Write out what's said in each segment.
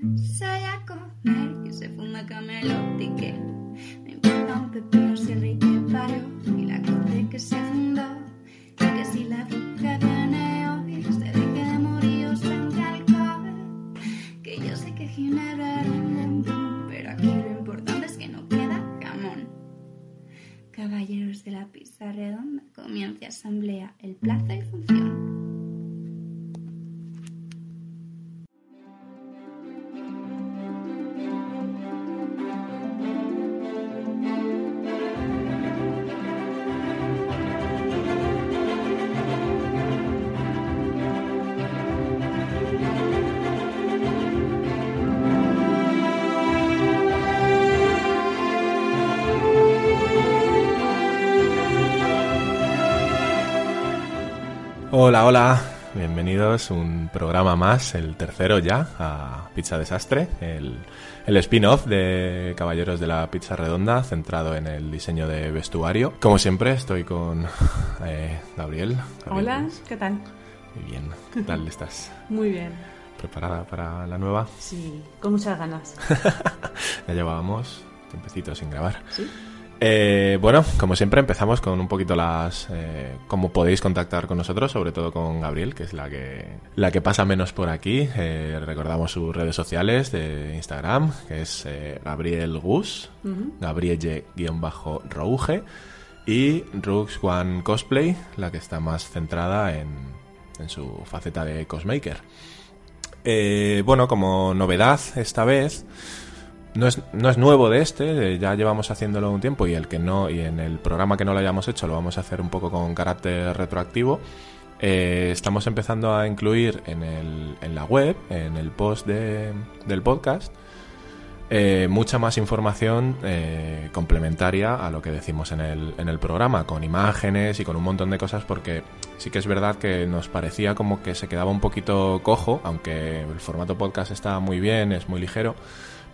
Soy a comer y se fuma camelotique. Me importa un pepino si el rey que parió y la corte que se fundó. Y que si la bruja viene hoy, se deje de morir al alcohol. Que yo sé que Ginebra montón, pero aquí lo importante es que no queda jamón. Caballeros de la pizza redonda, comienza asamblea, el plazo y función. Hola, hola, bienvenidos un programa más, el tercero ya, a Pizza Desastre, el, el spin-off de Caballeros de la Pizza Redonda, centrado en el diseño de vestuario. Como siempre, estoy con eh, Gabriel. Gabriel Hola. ¿qué tal? Muy bien, ¿qué tal estás? Muy bien. ¿Preparada para la nueva? Sí, con muchas ganas. Ya llevábamos tiempecito sin grabar. ¿Sí? Eh, bueno, como siempre empezamos con un poquito las eh, cómo podéis contactar con nosotros, sobre todo con Gabriel, que es la que la que pasa menos por aquí. Eh, recordamos sus redes sociales de Instagram, que es eh, Gabriel Gus, Gabrielle-Rouge y Rux One Cosplay, la que está más centrada en, en su faceta de cosmaker. Bueno, como novedad esta vez, no es, no es nuevo de este, ya llevamos haciéndolo un tiempo y el que no, y en el programa que no lo hayamos hecho lo vamos a hacer un poco con carácter retroactivo. Eh, estamos empezando a incluir en, el, en la web, en el post de- del podcast, eh, mucha más información eh, complementaria a lo que decimos en el, en el programa, con imágenes y con un montón de cosas, porque sí que es verdad que nos parecía como que se quedaba un poquito cojo, aunque el formato podcast está muy bien, es muy ligero,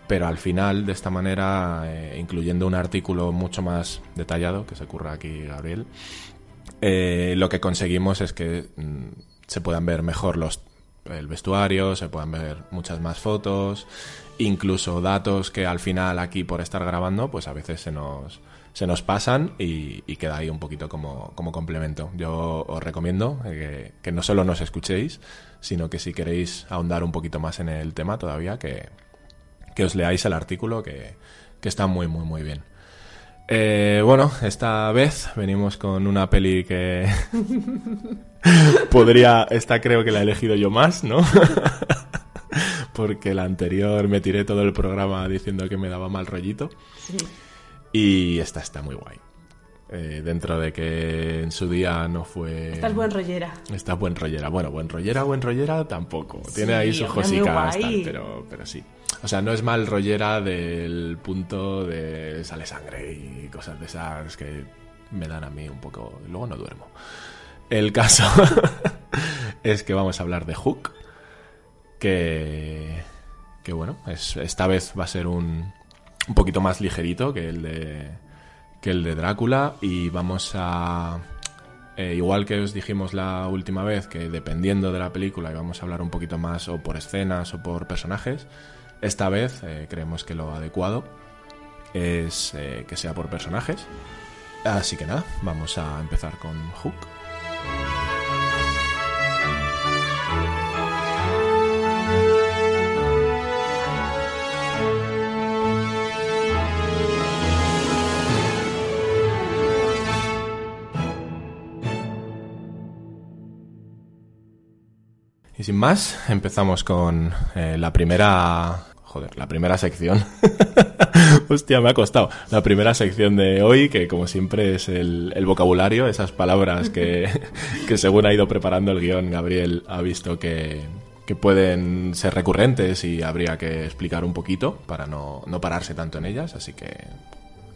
pero al final, de esta manera, eh, incluyendo un artículo mucho más detallado, que se ocurra aquí Gabriel, eh, lo que conseguimos es que mm, se puedan ver mejor los el vestuario, se puedan ver muchas más fotos, incluso datos que al final aquí por estar grabando, pues a veces se nos, se nos pasan y, queda ahí un poquito como, como complemento. Yo os recomiendo eh, que no solo nos escuchéis, sino que si queréis ahondar un poquito más en el tema todavía, que, que os leáis el artículo que, que está muy, muy, muy bien. Eh, bueno, esta vez venimos con una peli que podría, esta creo que la he elegido yo más, ¿no? Porque la anterior me tiré todo el programa diciendo que me daba mal rollito. Sí. Y esta está muy guay. Eh, dentro de que en su día no fue... Estás buen rollera. Está buen rollera. Bueno, buen rollera, buen rollera tampoco. Tiene ahí sus guay. tal, pero, pero sí. O sea, no es mal rollera del punto de sale sangre y cosas de esas que me dan a mí un poco... Luego no duermo. El caso es que vamos a hablar de Hook, que, que bueno, es, esta vez va a ser un, un poquito más ligerito que el de, que el de Drácula y vamos a... eh, igual que os dijimos la última vez, que dependiendo de la película íbamos a hablar un poquito más o por escenas o por personajes, esta vez eh, creemos que lo adecuado es eh, que sea por personajes. Así que nada, vamos a empezar con Hook. Y sin más, empezamos con eh, la primera... Joder, la primera sección. Hostia, me ha costado. La primera sección de hoy, que como siempre es el, vocabulario, esas palabras que, que según ha ido preparando el guion, Gabriel ha visto que, que pueden ser recurrentes y habría que explicar un poquito para no, no pararse tanto en ellas, así que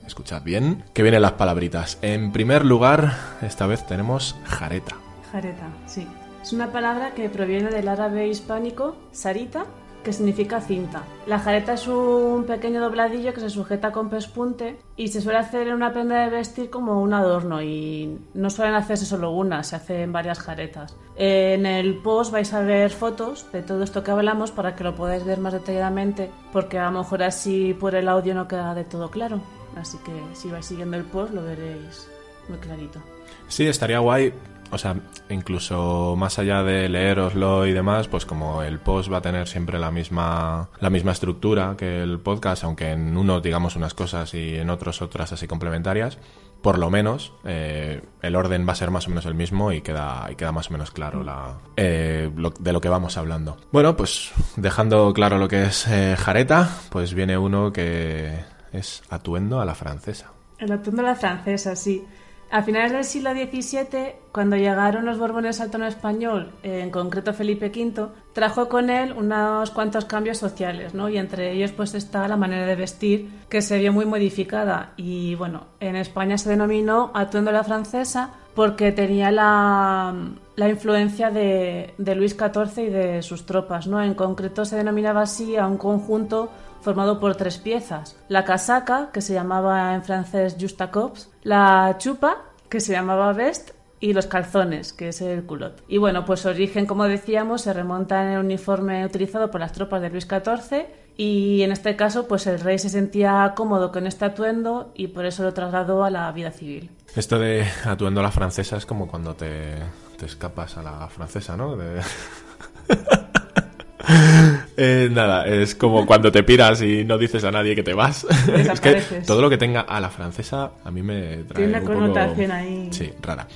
escuchad bien, que vienen las palabritas. En primer lugar, esta vez tenemos jareta. Jareta, sí. Es una palabra que proviene del árabe hispánico sarita, que significa cinta. La jareta es un pequeño dobladillo que se sujeta con pespunte y se suele hacer en una prenda de vestir como un adorno y no suelen hacerse solo una, se hacen varias jaretas. En el post vais a ver fotos de todo esto que hablamos para que lo podáis ver más detalladamente porque a lo mejor así por el audio no queda de todo claro. Así que si vais siguiendo el post lo veréis muy clarito. Sí, estaría guay o sea, incluso más allá de leeroslo y demás, pues como el post va a tener siempre la misma, la misma estructura que el podcast, aunque en uno digamos unas cosas y en otros otras así complementarias, por lo menos eh, el orden va a ser más o menos el mismo y queda, y queda más o menos claro la, eh, lo- de lo que vamos hablando. Bueno, pues dejando claro lo que es eh, jareta, pues viene uno que es atuendo a la francesa. El atuendo de la francesa, sí. A finales del siglo XVII, cuando llegaron los Borbones al trono español, eh, en concreto Felipe V, trajo con él unos cuantos cambios sociales, ¿no? Y entre ellos pues está la manera de vestir, que se vio muy modificada. Y bueno, en España se denominó atuendo la francesa porque tenía la, la influencia de, de Luis XIV y de sus tropas, ¿no? En concreto se denominaba así a un conjunto formado por tres piezas. La casaca, que se llamaba en francés justacops, la chupa, que se llamaba vest, y los calzones, que es el culot. Y bueno, pues origen, como decíamos, se remonta en el uniforme utilizado por las tropas de Luis XIV y en este caso, pues el rey se sentía cómodo con este atuendo y por eso lo trasladó a la vida civil. Esto de atuendo a la francesa es como cuando te, te escapas a la francesa, ¿no? Eh, nada, es como cuando te piras y no dices a nadie que te vas. es que todo lo que tenga a la francesa a mí me trae Tiene una un poco- connotación ahí. Sí, rara.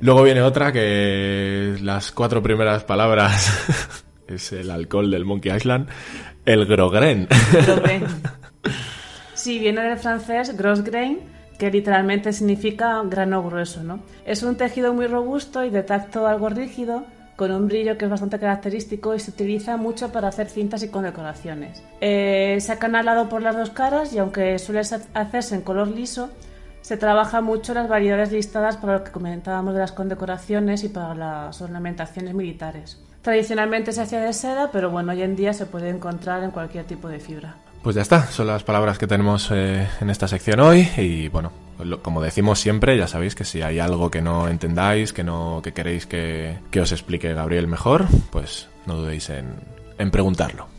Luego viene otra que las cuatro primeras palabras es el alcohol del Monkey Island, el grogren. Sí, viene del francés grosgrain, que literalmente significa grano grueso, ¿no? Es un tejido muy robusto y de tacto algo rígido, con un brillo que es bastante característico y se utiliza mucho para hacer cintas y condecoraciones. Eh, se ha canalado por las dos caras y aunque suele hacerse en color liso, se trabaja mucho las variedades listadas para lo que comentábamos de las condecoraciones y para las ornamentaciones militares. Tradicionalmente se hacía de seda, pero bueno, hoy en día se puede encontrar en cualquier tipo de fibra. Pues ya está, son las palabras que tenemos eh, en esta sección hoy y bueno, como decimos siempre, ya sabéis que si hay algo que no entendáis, que no que queréis que, que os explique Gabriel mejor, pues no dudéis en, en preguntarlo.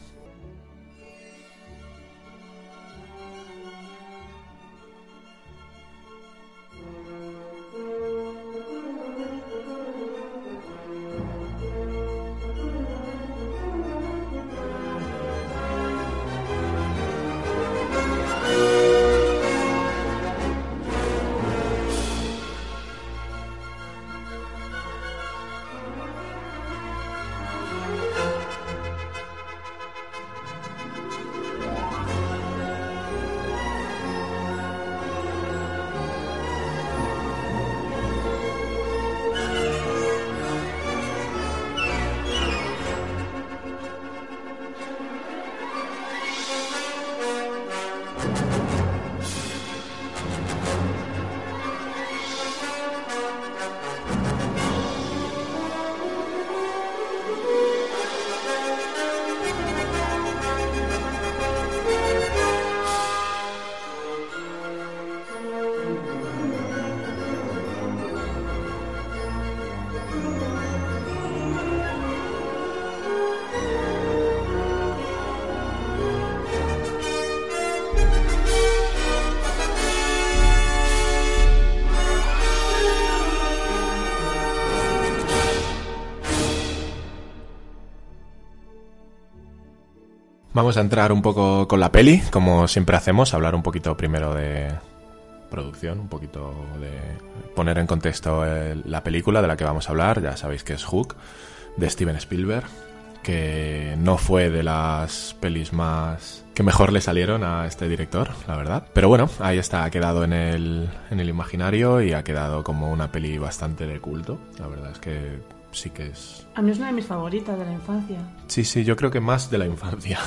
Vamos a entrar un poco con la peli, como siempre hacemos, hablar un poquito primero de producción, un poquito de poner en contexto el- la película de la que vamos a hablar, ya sabéis que es Hook, de Steven Spielberg, que no fue de las pelis más que mejor le salieron a este director, la verdad. Pero bueno, ahí está, ha quedado en el, en el imaginario y ha quedado como una peli bastante de culto. La verdad es que sí que es... A mí es una de mis favoritas de la infancia. Sí, sí, yo creo que más de la infancia.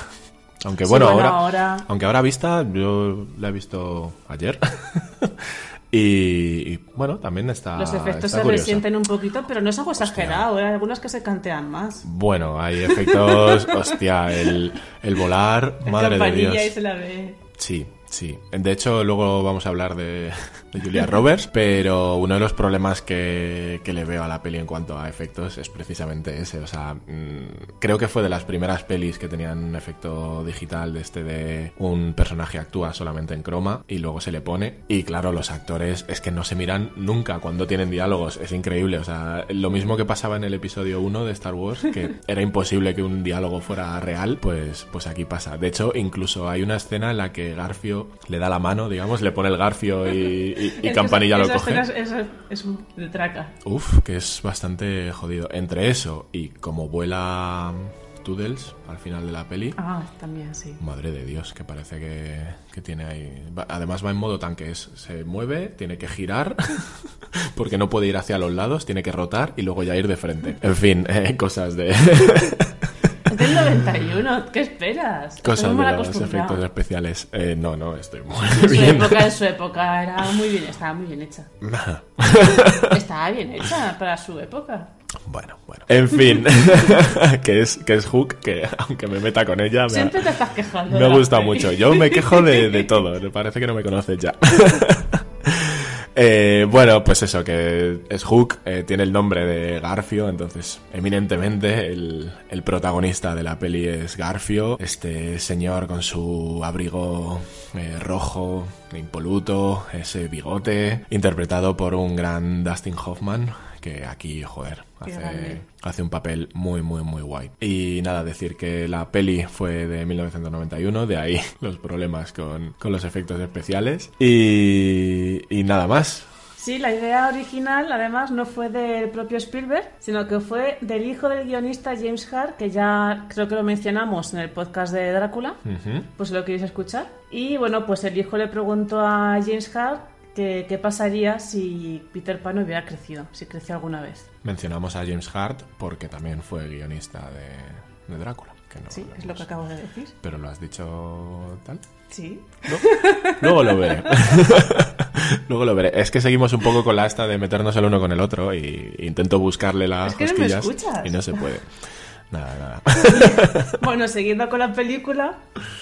Aunque Sí, bueno, ahora, ahora- aunque ahora vista, yo la he visto ayer. y, y, bueno, también está. Los efectos está se curiosa. resienten un poquito, pero no es algo exagerado. Hay algunos que se cantean más. Bueno, hay efectos. hostia, el, el volar, La madre de Dios. y se la ve. Sí, sí. De hecho, luego vamos a hablar de, de Julia Roberts, pero uno de los problemas que, que le veo a la peli en cuanto a efectos es precisamente ese. O sea, mm, creo que fue de las primeras pelis que tenían un efecto digital de este de un personaje actúa solamente en croma y luego se le pone. Y claro, los actores es que no se miran nunca cuando tienen diálogos. Es increíble. O sea, lo mismo que pasaba en el episodio 1 de Star Wars, que era imposible que un diálogo fuera real, pues, pues aquí pasa. De hecho, incluso hay una escena en la que Garfio le da la mano, digamos, le pone el Garfio y, y- Campanilla esa- lo coge. escena Es, es- es un- de traca. Uf, que es bastante jodido. Entre eso y como vuela Toodles al final de la peli. Ah, también, sí. Madre de Dios, que parece que, que tiene ahí. va- además va en modo tanque, es- se mueve, tiene que girar, porque no puede ir hacia los lados, tiene que rotar y luego ya ir de frente. En fin, eh, cosas de. Es del 91, ¿qué esperas? Cosas de los efectos especiales. Eh, no, no, estoy muy En su bien. época, en su época era muy bien, estaba muy bien hecha. Estaba bien hecha para su época. Bueno, bueno. En fin, que es, que es Hook, que aunque me meta con ella, me, Siempre te estás quejando. me gusta mucho. Yo me quejo de, de todo, me parece que no me conoces ya. Eh, bueno, pues eso, que es Hook, eh, tiene el nombre de Garfio, entonces eminentemente el, el protagonista de la peli es Garfio, este señor con su abrigo eh, rojo, impoluto, ese bigote, interpretado por un gran Dustin Hoffman, que aquí, joder, hace, un papel muy, muy, muy guay. Y nada, decir que la peli fue de 1991, de ahí los problemas con, con los efectos especiales. Y, y nada más. Sí, la idea original, además, no fue del propio Spielberg, sino que fue del hijo del guionista James Hart, que ya creo que lo mencionamos en el podcast de Drácula, pues si lo queréis escuchar. Y bueno, pues el hijo le preguntó a James Hart que qué pasaría si Peter Pan hubiera crecido, si creció alguna vez. Mencionamos a James Hart porque también fue guionista de, de Drácula. Que no Sí, lo es lo que acabo de decir. Pero lo has dicho tal. Sí. ¿No? Luego lo veré. Luego lo veré. Es que seguimos un poco con la esta de meternos el uno con el otro y intento buscarle las Es que no me escuchas. y no se puede. Nada, nada. Bueno, siguiendo con la película,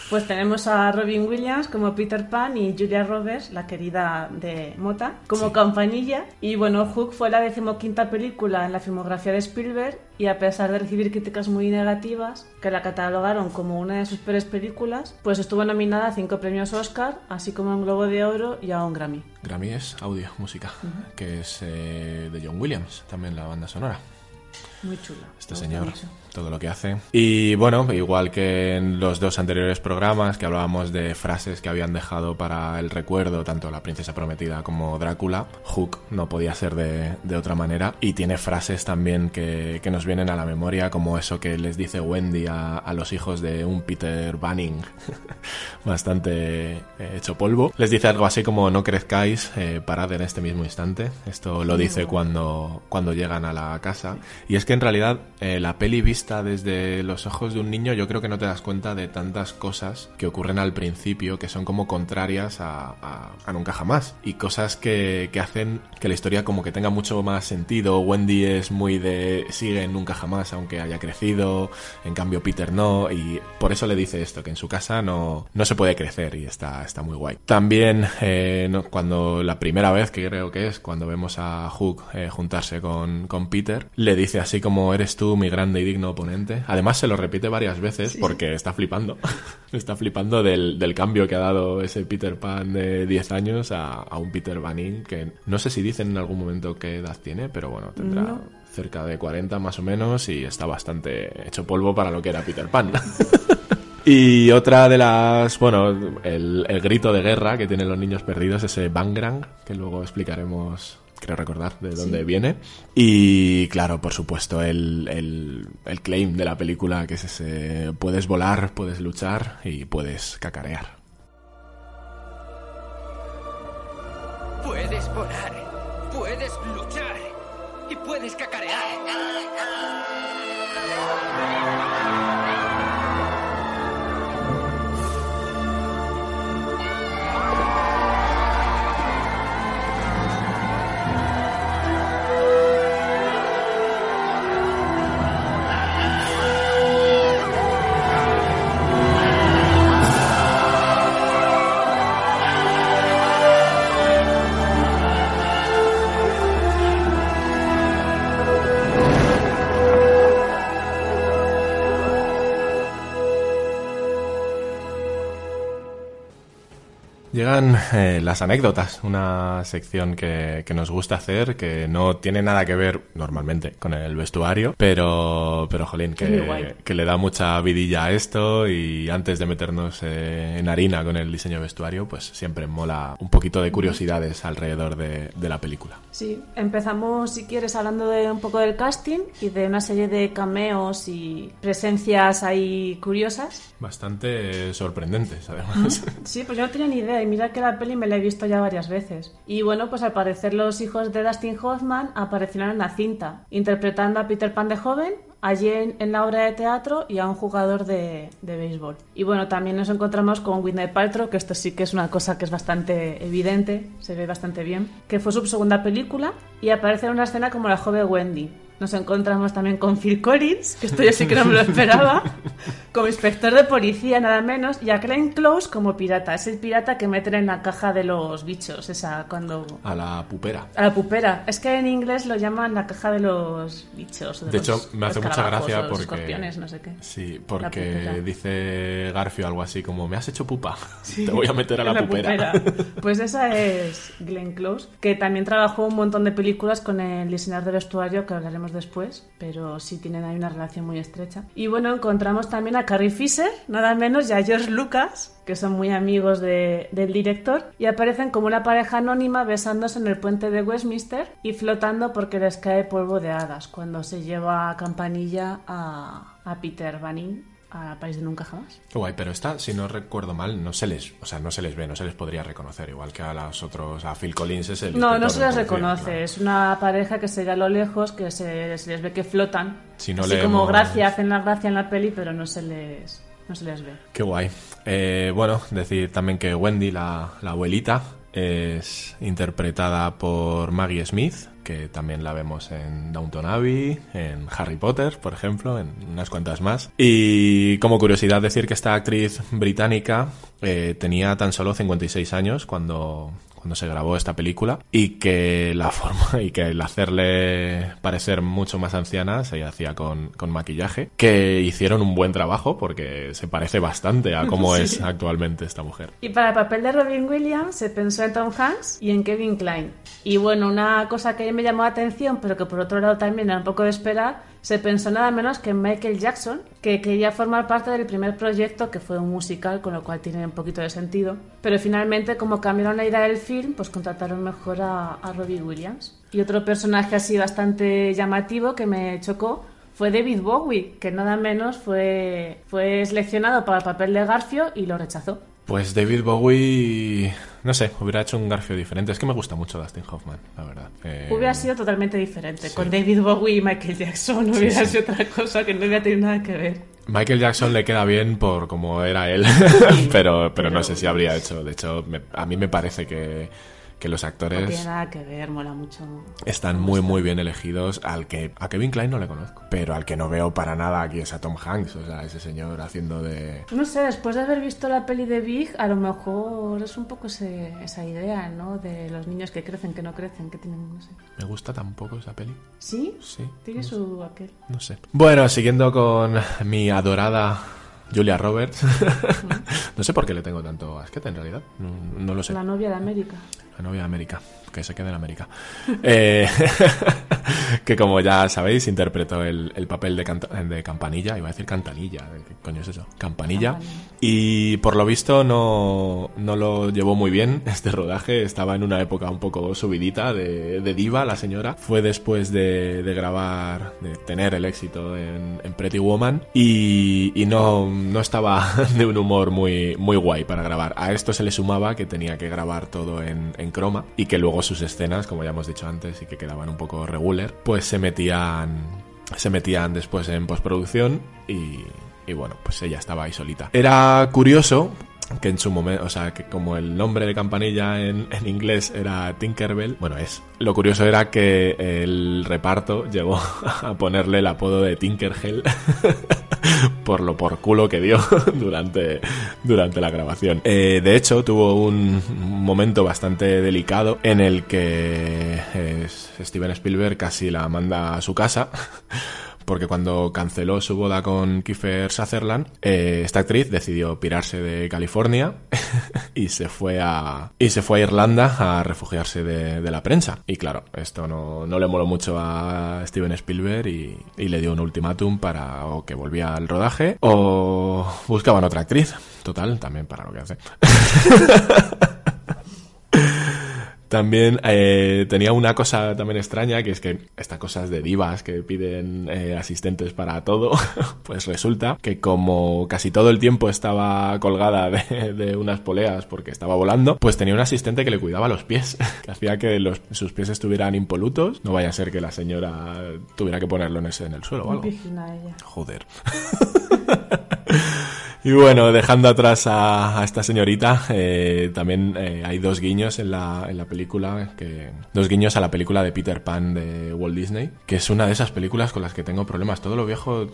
pues tenemos a Robin Williams como Peter Pan y Julia Roberts, la querida de Mota, como campanilla. Y bueno, Hook fue la decimoquinta película en la filmografía de Spielberg y a pesar de recibir críticas muy negativas, que la catalogaron como una de sus peores películas, pues estuvo nominada a cinco premios Oscar, así como a un Globo de Oro y a un Grammy. Grammy es audio, música, que es eh, de John Williams, también la banda sonora. Muy chula. Este señor, todo lo que hace. Y bueno, igual que en los dos anteriores programas que hablábamos de frases que habían dejado para el recuerdo, tanto la princesa prometida como Drácula, Hook no podía ser de, de otra manera. Y tiene frases también que, que nos vienen a la memoria, como eso que les dice Wendy a, a los hijos de un Peter Banning, bastante eh, hecho polvo. Les dice algo así como no crezcáis, eh, parad en este mismo instante. Esto lo dice cuando, cuando llegan a la casa. Y es que en realidad eh, la peli vista desde los ojos de un niño yo creo que no te das cuenta de tantas cosas que ocurren al principio que son como contrarias a, nunca jamás. Y cosas que, que hacen que la historia como que tenga mucho más sentido. Wendy es muy de sigue nunca jamás aunque haya crecido. En cambio Peter no. Y por eso le dice esto, que en su casa no, no se puede crecer y está, está muy guay. También eh, cuando la primera vez que creo que es, cuando vemos a Hook eh, juntarse con, con Peter, le dice así como eres tú mi grande y digno oponente. Además se lo repite varias veces porque está flipando. está flipando del, del cambio que ha dado ese Peter Pan de 10 años a, a un Peter Banning que no sé si dicen en algún momento qué edad tiene, pero bueno, tendrá No. cerca de 40 más o menos y está bastante hecho polvo para lo que era Peter Pan. Y otra de las, bueno, el, el grito de guerra que tienen los niños perdidos, ese Bangrang, que luego explicaremos, creo recordar, de dónde viene. Y claro, por supuesto, el, el, el claim de la película, que es ese, puedes volar, puedes luchar y puedes cacarear. Puedes volar, puedes luchar y puedes cacarear. Llegan eh, las anécdotas, una sección que, que nos gusta hacer, que no tiene nada que ver normalmente con el vestuario, pero, pero jolín, que, que le da mucha vidilla a esto y antes de meternos eh, en harina con el diseño de vestuario, pues siempre mola un poquito de curiosidades alrededor de, de la película. Sí, empezamos, si quieres, hablando de un poco del casting y de una serie de cameos y presencias ahí curiosas. Bastante sorprendentes, además. Sí, pues yo no tenía ni idea y mira que la peli me la he visto ya varias veces. Y bueno, pues al parecer los hijos de Dustin Hoffman aparecieron en la cinta, interpretando a Peter Pan de joven, a Jane en la obra de teatro y a un jugador de, de béisbol. Y bueno, también nos encontramos con Whitney Paltrow, que esto sí que es una cosa que es bastante evidente, se ve bastante bien, que fue su segunda película y aparece en una escena como la joven Wendy. Nos encontramos también con Phil Collins, que esto yo sí que no me lo esperaba, como inspector de policía nada menos, y a Glenn Close como pirata. Es el pirata que meten en la caja de los bichos, esa cuando... A la pupera. A la pupera. Es que en inglés lo llaman la caja de los bichos. De hecho, los me hace mucha gracia porque... escorpiones, no sé qué. Sí, pupera. porque dice Garfio algo así como, me has hecho pupa, te voy a meter a la, En pupera. Pues esa es Glenn Close, que también trabajó un montón de películas con el diseñador de vestuario, que hablaremos después, pero sí tienen ahí una relación muy estrecha. Y bueno, encontramos también a Carrie Fisher, nada menos, y a George Lucas, que son muy amigos de- del director, y aparecen como una pareja anónima besándose en el puente de Westminster y flotando porque les cae polvo de hadas cuando se lleva a campanilla a, a Peter Banning a País de Nunca Jamás. Qué guay, pero esta, si no recuerdo mal, no se les, o sea, no se les ve, no se les podría reconocer, igual que a los otros, a Phil Collins es el No, no se les reconoce. claro. Es una pareja que se ve a lo lejos, que se, se les ve que flotan. Si no Así leemos- como gracia, hacen la gracia en la peli, pero no se les, no se les ve. Qué guay. Eh, bueno, decir también que Wendy, la, la abuelita, es interpretada por Maggie Smith, que también la vemos en Downton Abbey, en Harry Potter, por ejemplo, en unas cuantas más. Y como curiosidad decir que esta actriz británica eh, tenía tan solo 56 años cuando, cuando se grabó esta película y que la forma y que el hacerle parecer mucho más anciana se hacía con, con maquillaje que hicieron un buen trabajo porque se parece bastante a cómo Sí. es actualmente esta mujer Y para el papel de Robin Williams se pensó en Tom Hanks y en Kevin Klein. Y bueno, una cosa que me llamó la atención, pero que por otro lado también era un poco de esperar, se pensó nada menos que en Michael Jackson, que quería formar parte del primer proyecto, que fue un musical, con lo cual tiene un poquito de sentido. Pero finalmente, como cambiaron la idea del film, pues contrataron mejor a, a Robin Williams. Y otro personaje así bastante llamativo que me chocó fue David Bowie, que nada menos fue, fue seleccionado para el papel de Garfio y lo rechazó. Pues David Bowie no sé hubiera hecho un Garfio diferente es que me gusta mucho Dustin Hoffman la verdad Eh, Hubiera sido totalmente diferente. sí. Con David Bowie y Michael Jackson hubiera sido otra cosa que no hubiera tenido nada que ver. Michael Jackson le queda bien por como era él, pero, pero no sé si habría hecho. De hecho, me- a mí me parece que, que los No actores tiene nada que ver, mola mucho. están muy, muy bien elegidos. Al que a Kevin Klein no le conozco, pero al que no veo para nada aquí es a Tom Hanks, o sea, ese señor haciendo de. No sé, después de haber visto la peli de Big, a lo mejor es un poco ese- esa idea, ¿no? De los niños que crecen, que no crecen, que tienen, no sé. Me gusta tampoco esa peli. ¿Sí? Sí. Tiene no sé. su aquel. No sé. Bueno, siguiendo con mi adorada Julia Roberts. no sé por qué le tengo tanto asquete en realidad. No, no lo sé. La novia de América. La novia de América, que se quede en América. Eh, que como ya sabéis, interpretó el, el papel de, Campanilla, iba a decir Cantanilla, ¿qué coño es eso? Campanilla. Campanilla. Y por lo visto no, no lo llevó muy bien este rodaje, estaba en una época un poco subidita de, de diva la señora. Fue después de, de grabar, de tener el éxito en, en Pretty Woman y, y no, no estaba de un humor muy, muy guay para grabar. A esto se le sumaba que tenía que grabar todo en, en croma y que luego sus escenas, como ya hemos dicho antes, y que quedaban un poco regular, pues se metían se metían después en postproducción y, bueno, pues ella estaba ahí solita. Era curioso que en su momento, o sea, que como el nombre de campanilla en, en, inglés era Tinkerbell, bueno, es. Lo curioso era que el reparto llegó a ponerle el apodo de Tinkerhell por lo por culo que dio durante, durante la grabación. Eh, de hecho, tuvo un momento bastante delicado en el que eh, Steven Spielberg casi la manda a su casa porque cuando canceló su boda con Kiefer Sutherland, eh, esta actriz decidió pirarse de California y se fue a y se fue a Irlanda a refugiarse de, la prensa. Y claro, esto no, no, le moló mucho a Steven Spielberg y, y le dio un ultimátum para o que volvía al rodaje o buscaban otra actriz. Total, también para lo que hace. También eh, tenía una cosa también extraña, que es que estas cosas de divas que piden eh, asistentes para todo, pues resulta que como casi todo el tiempo estaba colgada de, de, unas poleas porque estaba volando, pues tenía un asistente que le cuidaba los pies, que hacía que los, sus pies estuvieran impolutos. No vaya a ser que la señora tuviera que ponerlo en, ese, en el suelo o algo. Joder. Y bueno, dejando atrás a, a esta señorita, eh, también eh, hay dos guiños en la, en la película, que, dos guiños a la película de Peter Pan de Walt Disney, que es una de esas películas con las que tengo problemas. Todo lo viejo,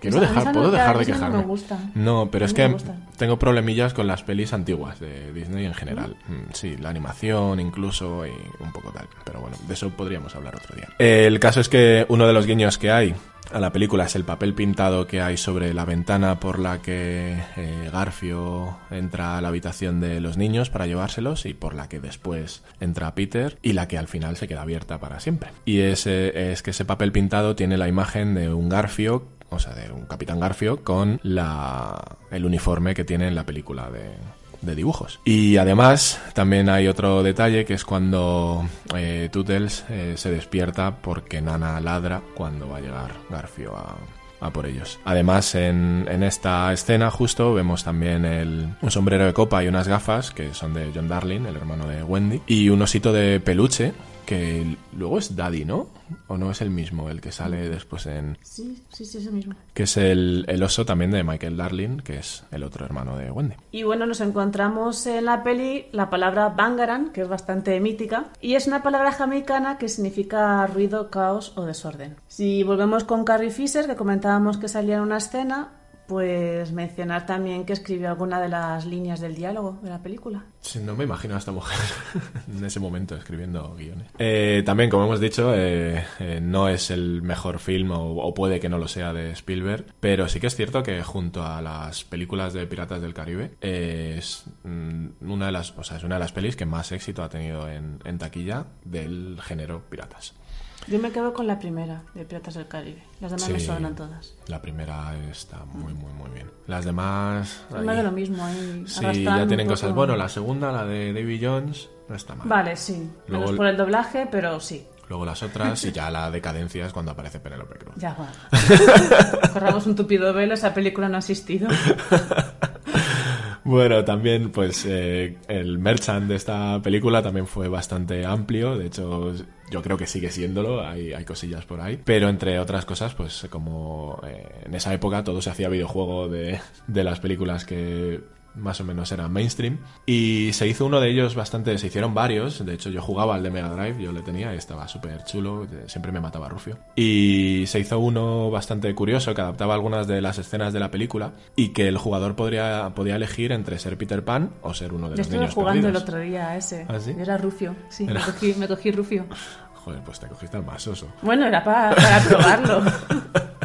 quiero dejar, esa puedo no- dejar de esa no quejarme. me gusta. No, pero es que tengo problemillas con las pelis antiguas de Disney en general. Mm, Sí, la animación incluso y un poco tal. Pero bueno, de eso podríamos hablar otro día. El caso es que uno de los guiños que hay a la película es el papel pintado que hay sobre la ventana por la que eh, Garfio entra a la habitación de los niños para llevárselos y por la que después entra Peter y la que al final se queda abierta para siempre. Y ese, es que ese papel pintado tiene la imagen de un Garfio o sea, de un Capitán Garfio con la, el uniforme que tiene en la película de, de dibujos. Y además también hay otro detalle que es cuando eh, Tootles eh, se despierta porque Nana ladra cuando va a llegar Garfio a, a por ellos. Además, en, en esta escena justo vemos también el, un sombrero de copa y unas gafas que son de John Darling, el hermano de Wendy, y un osito de peluche que luego es Daddy, ¿no? ¿O no es el mismo, el que sale después en... Sí, sí, sí, eso mismo. que es el, el oso también de Michael Darling, que es el otro hermano de Wendy. Y bueno, nos encontramos en la peli la palabra Bangaran, que es bastante mítica, y es una palabra jamaicana que significa ruido, caos o desorden. Si volvemos con Carrie Fisher, que comentábamos que salía en una escena, pues mencionar también que escribió alguna de las líneas del diálogo de la película. No me imagino a esta mujer en ese momento escribiendo guiones. Eh, también, como hemos dicho, eh, eh, no es el mejor film, o, puede que no lo sea, de Spielberg, pero sí que es cierto que junto a las películas de Piratas del Caribe, eh, es mm, una de las, o sea, es una de las pelis que más éxito ha tenido en, en taquilla del género piratas. Yo me quedo con la primera de Piratas del Caribe. Las demás me suenan todas. La primera está muy, muy, muy bien. Las demás... Es más ahí- de lo mismo. ahí Sí, ya tienen poco- cosas. Bueno, la segunda, la de Davy Jones, no está mal. Vale, sí. Luego Menos por el doblaje, pero sí. Luego las otras y ya la decadencia es cuando aparece Penélope Cruz. Ya, bueno. Corramos un tupido velo, esa película no ha existido. Bueno, también pues eh, el merchant de esta película también fue bastante amplio, de hecho yo creo que sigue siéndolo, hay, hay cosillas por ahí, pero entre otras cosas pues como eh, en esa época todo se hacía videojuego de, de las películas que más o menos eran mainstream y se hizo uno de ellos bastante, se hicieron varios, de hecho yo jugaba al de Mega Drive, yo le tenía y estaba súper chulo, siempre me mataba Rufio y se hizo uno bastante curioso que adaptaba algunas de las escenas de la película y que el jugador podría, podía elegir entre ser Peter Pan o ser uno de Yo los estuve niños jugando el perdidos. otro día a ese. ¿Ah, sí? Yo era Rufio. Sí, Era- me, cogí, me cogí Rufio. Joder, pues te cogiste al más oso. Bueno, era pa- para probarlo.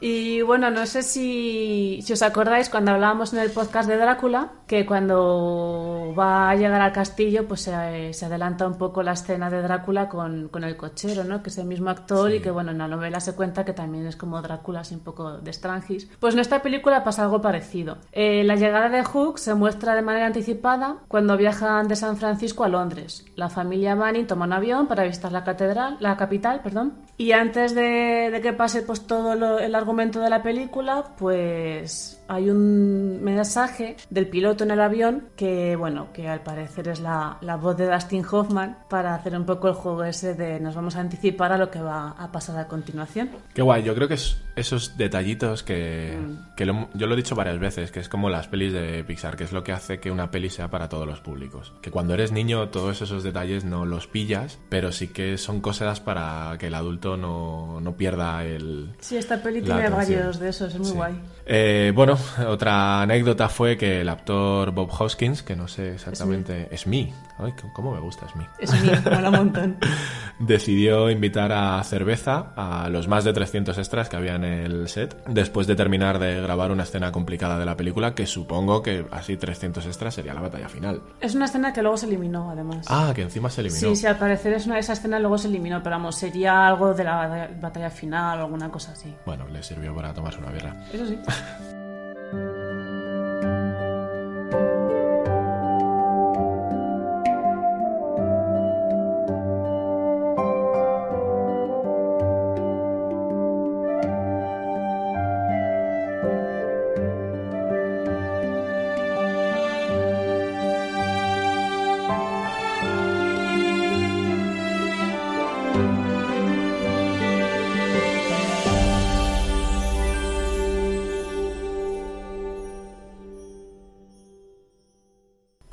Y bueno, no sé si, si os acordáis cuando hablábamos en el podcast de Drácula, que cuando va a llegar al castillo, pues se, se adelanta un poco la escena de Drácula con, con el cochero, ¿no? Que es el mismo actor y que, bueno, en la novela se cuenta que también es como Drácula, así un poco de Strangis. Pues en esta película pasa algo parecido. Eh, la llegada de Hook se muestra de manera anticipada cuando viajan de San Francisco a Londres. La familia Manning toma un avión para visitar la catedral, la capital, perdón. Y antes de, de que pase pues todo lo- el argumento de la película, pues hay un mensaje del piloto en el avión que, bueno, que al parecer es la, la voz de Dustin Hoffman para hacer un poco el juego ese de nos vamos a anticipar a lo que va a pasar a continuación. Qué guay, yo creo que es esos detallitos que, Mm. que lo- yo lo he dicho varias veces, que es como las pelis de Pixar, que es lo que hace que una peli sea para todos los públicos. Que cuando eres niño todos esos detalles no los pillas, pero sí que son cosas para que el adulto no, no pierda el... Sí, esta peli tiene varios de esos, es muy Sí. guay. Eh, bueno, otra anécdota fue que el actor Bob Hoskins, que no sé exactamente, es mí, Ay, cómo me gusta es mí, Es mío, mola un montón. decidió invitar a cerveza a los más de 300 extras que había en el set después de terminar de grabar una escena complicada de la película que supongo que así 300 extras sería la batalla final. Es una escena que luego se eliminó, además. Ah, que encima se eliminó. Sí, sí, al parecer es una de esas escenas luego se eliminó, pero vamos, sería algo de la batalla final o alguna cosa así. Bueno, le sirvió para tomarse una birra. Eso sí. Thank you.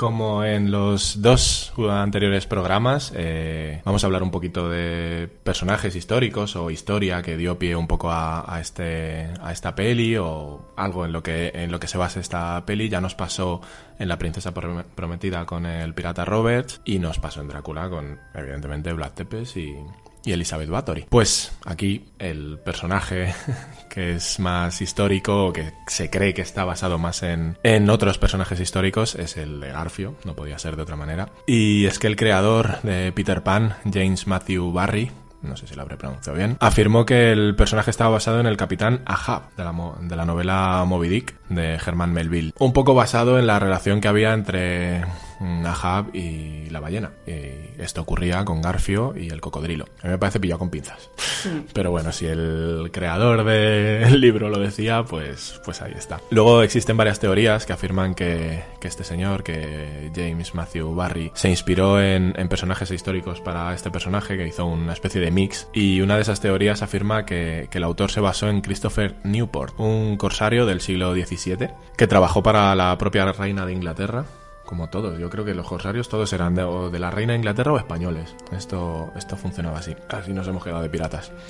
Como en los dos anteriores programas, eh, vamos a hablar un poquito de personajes históricos o historia que dio pie un poco a, a este, a esta peli o algo en lo, que, en lo que se basa esta peli. Ya nos pasó en La Princesa Prom- Prometida con el pirata Roberts y nos pasó en Drácula con, evidentemente, Vlad Tepes y, y Elizabeth Bathory. Pues aquí el personaje que es más histórico, que se cree que está basado más en, en otros personajes históricos, es el de Garfio, no podía ser de otra manera. Y es que el creador de Peter Pan, James Matthew Barry, no sé si lo habré pronunciado bien, afirmó que el personaje estaba basado en el capitán Ahab de la, de la novela Moby Dick de Herman Melville. Un poco basado en la relación que había entre Ahab y la ballena. Y esto ocurría con Garfio y el cocodrilo. A mí me parece pillado con pinzas. Pero bueno, si el creador del libro lo decía, pues, pues ahí está. Luego existen varias teorías que afirman que, que este señor, que James Matthew Barry, se inspiró en, en personajes históricos para este personaje, que hizo una especie de mix. Y una de esas teorías afirma que, que el autor se basó en Christopher Newport, un corsario del siglo XVII, que trabajó para la propia reina de Inglaterra. Como todos, yo creo que los corsarios todos eran de, o de la reina de Inglaterra o españoles. Esto, esto funcionaba así. Así nos hemos quedado de piratas.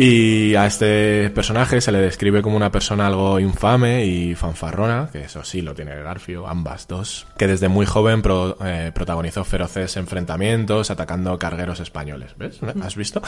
Y a este personaje se le describe como una persona algo infame y fanfarrona, que eso sí lo tiene Garfio, ambas dos, que desde muy joven pro- eh, protagonizó feroces enfrentamientos atacando cargueros españoles. ¿Ves? ¿Has visto?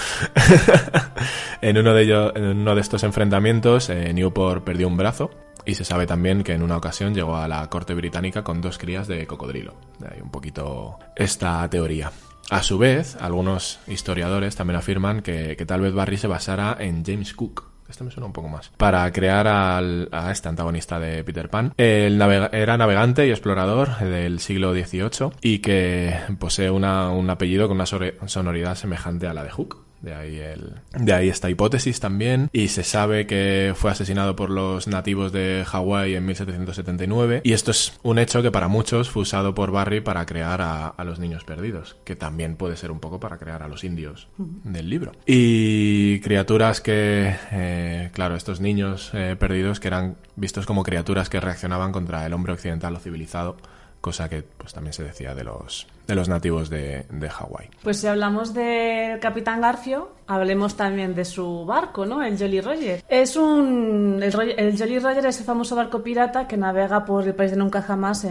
en, uno de ellos, en uno de estos enfrentamientos, eh, Newport perdió un brazo y se sabe también que en una ocasión llegó a la corte británica con dos crías de cocodrilo. De ahí un poquito esta teoría. A su vez, algunos historiadores también afirman que, tal vez Barry se basara en James Cook. Esto me suena un poco más. Para crear a este antagonista de Peter Pan. Era navegante y explorador del siglo XVIII y que posee un apellido con una sonoridad semejante a la de Hook. De ahí, el, de ahí esta hipótesis también. Y se sabe que fue asesinado por los nativos de Hawái en 1779. Y esto es un hecho que para muchos fue usado por Barry para crear a, a los niños perdidos. Que también puede ser un poco para crear a los indios del libro. Y criaturas que, eh, claro, estos niños eh, perdidos que eran vistos como criaturas que reaccionaban contra el hombre occidental o civilizado. Cosa que pues también se decía de los, de los nativos de, de Hawái. Pues si hablamos del Capitán Garfio, hablemos también de su barco, ¿no? El Jolly Roger. Es un... El, Jolly Roger es el famoso barco pirata que navega por el país de nunca jamás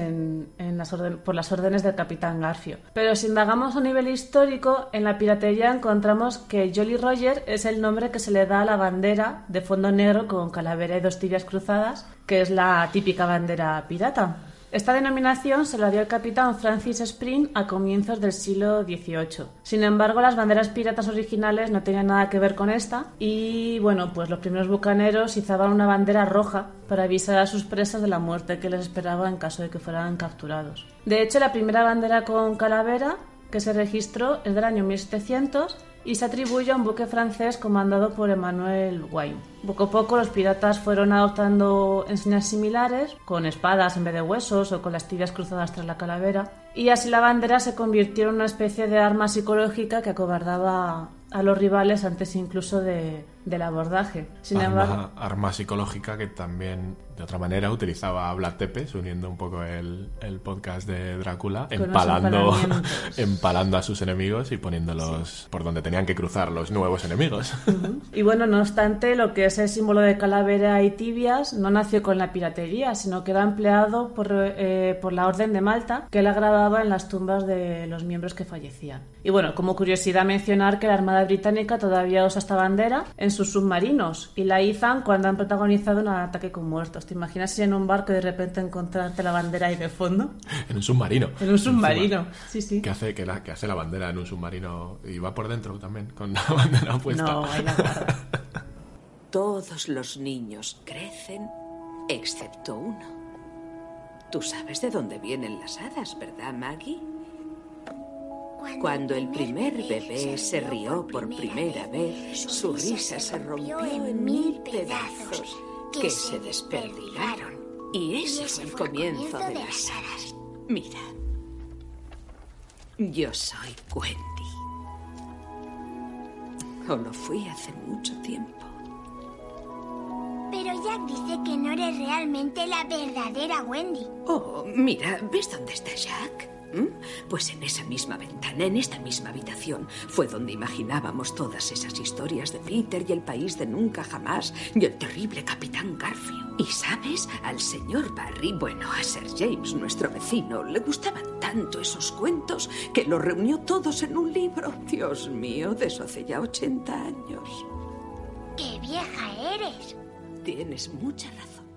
por las órdenes del Capitán Garfio. Pero si indagamos a nivel histórico, en la piratería encontramos que Jolly Roger es el nombre que se le da a la bandera de fondo negro con calavera y dos tibias cruzadas, que es la típica bandera pirata. Esta denominación se la dio el capitán Francis Spring a comienzos del siglo XVIII. Sin embargo, las banderas piratas originales no tenían nada que ver con esta y, bueno, pues los primeros bucaneros izaban una bandera roja para avisar a sus presas de la muerte que les esperaba en caso de que fueran capturados. De hecho, la primera bandera con calavera que se registró es del año 1700 y se atribuye a un buque francés comandado por Emmanuel Wayne. Poco a poco los piratas fueron adoptando enseñas similares, con espadas en vez de huesos o con las tibias cruzadas tras la calavera, y así la bandera se convirtió en una especie de arma psicológica que acobardaba a los rivales antes incluso de, del abordaje. Sin arma, embargo, arma psicológica que también, de otra manera, utilizaba Vlad Tepes, uniendo un poco el, el podcast de Drácula, empalando, empalando a sus enemigos y poniéndolos por donde tenían que cruzar los nuevos enemigos. Y bueno, no obstante, lo que es el símbolo de calavera y tibias no nació con la piratería, sino que era empleado por, eh, por la Orden de Malta, que la grababa en las tumbas de los miembros que fallecían. Y bueno, como curiosidad mencionar que la Armada Británica todavía usa esta bandera en sus submarinos y la izan cuando han protagonizado un ataque con muertos. ¿Te imaginas si en un barco de repente encontrarte la bandera ahí de fondo? en un submarino. En un submarino, sí, sí. ¿Qué hace, que la, que hace la bandera en un submarino? Y va por dentro también, con la bandera puesta. No, ahí la guarda. Todos los niños crecen, excepto uno. Tú sabes de dónde vienen las hadas, ¿verdad, Maggie? Cuando el primer bebé se rió por primera vez, su risa se rompió en mil pedazos que se desperdigaron. Y ese fue el comienzo de las hadas. Mira, yo soy Wendy. O lo fui hace mucho tiempo. Pero Jack dice que no eres realmente la verdadera Wendy. Oh, mira, ¿ves dónde está Jack? ¿Mm? Pues en esa misma ventana, en esta misma habitación, fue donde imaginábamos todas esas historias de Peter y el país de nunca jamás y el terrible capitán Garfield. Y sabes, al señor Barry, bueno, a Sir James, nuestro vecino, le gustaban tanto esos cuentos que los reunió todos en un libro. Dios mío, de eso hace ya 80 años. ¡Qué vieja eres! Tienes mucha razón.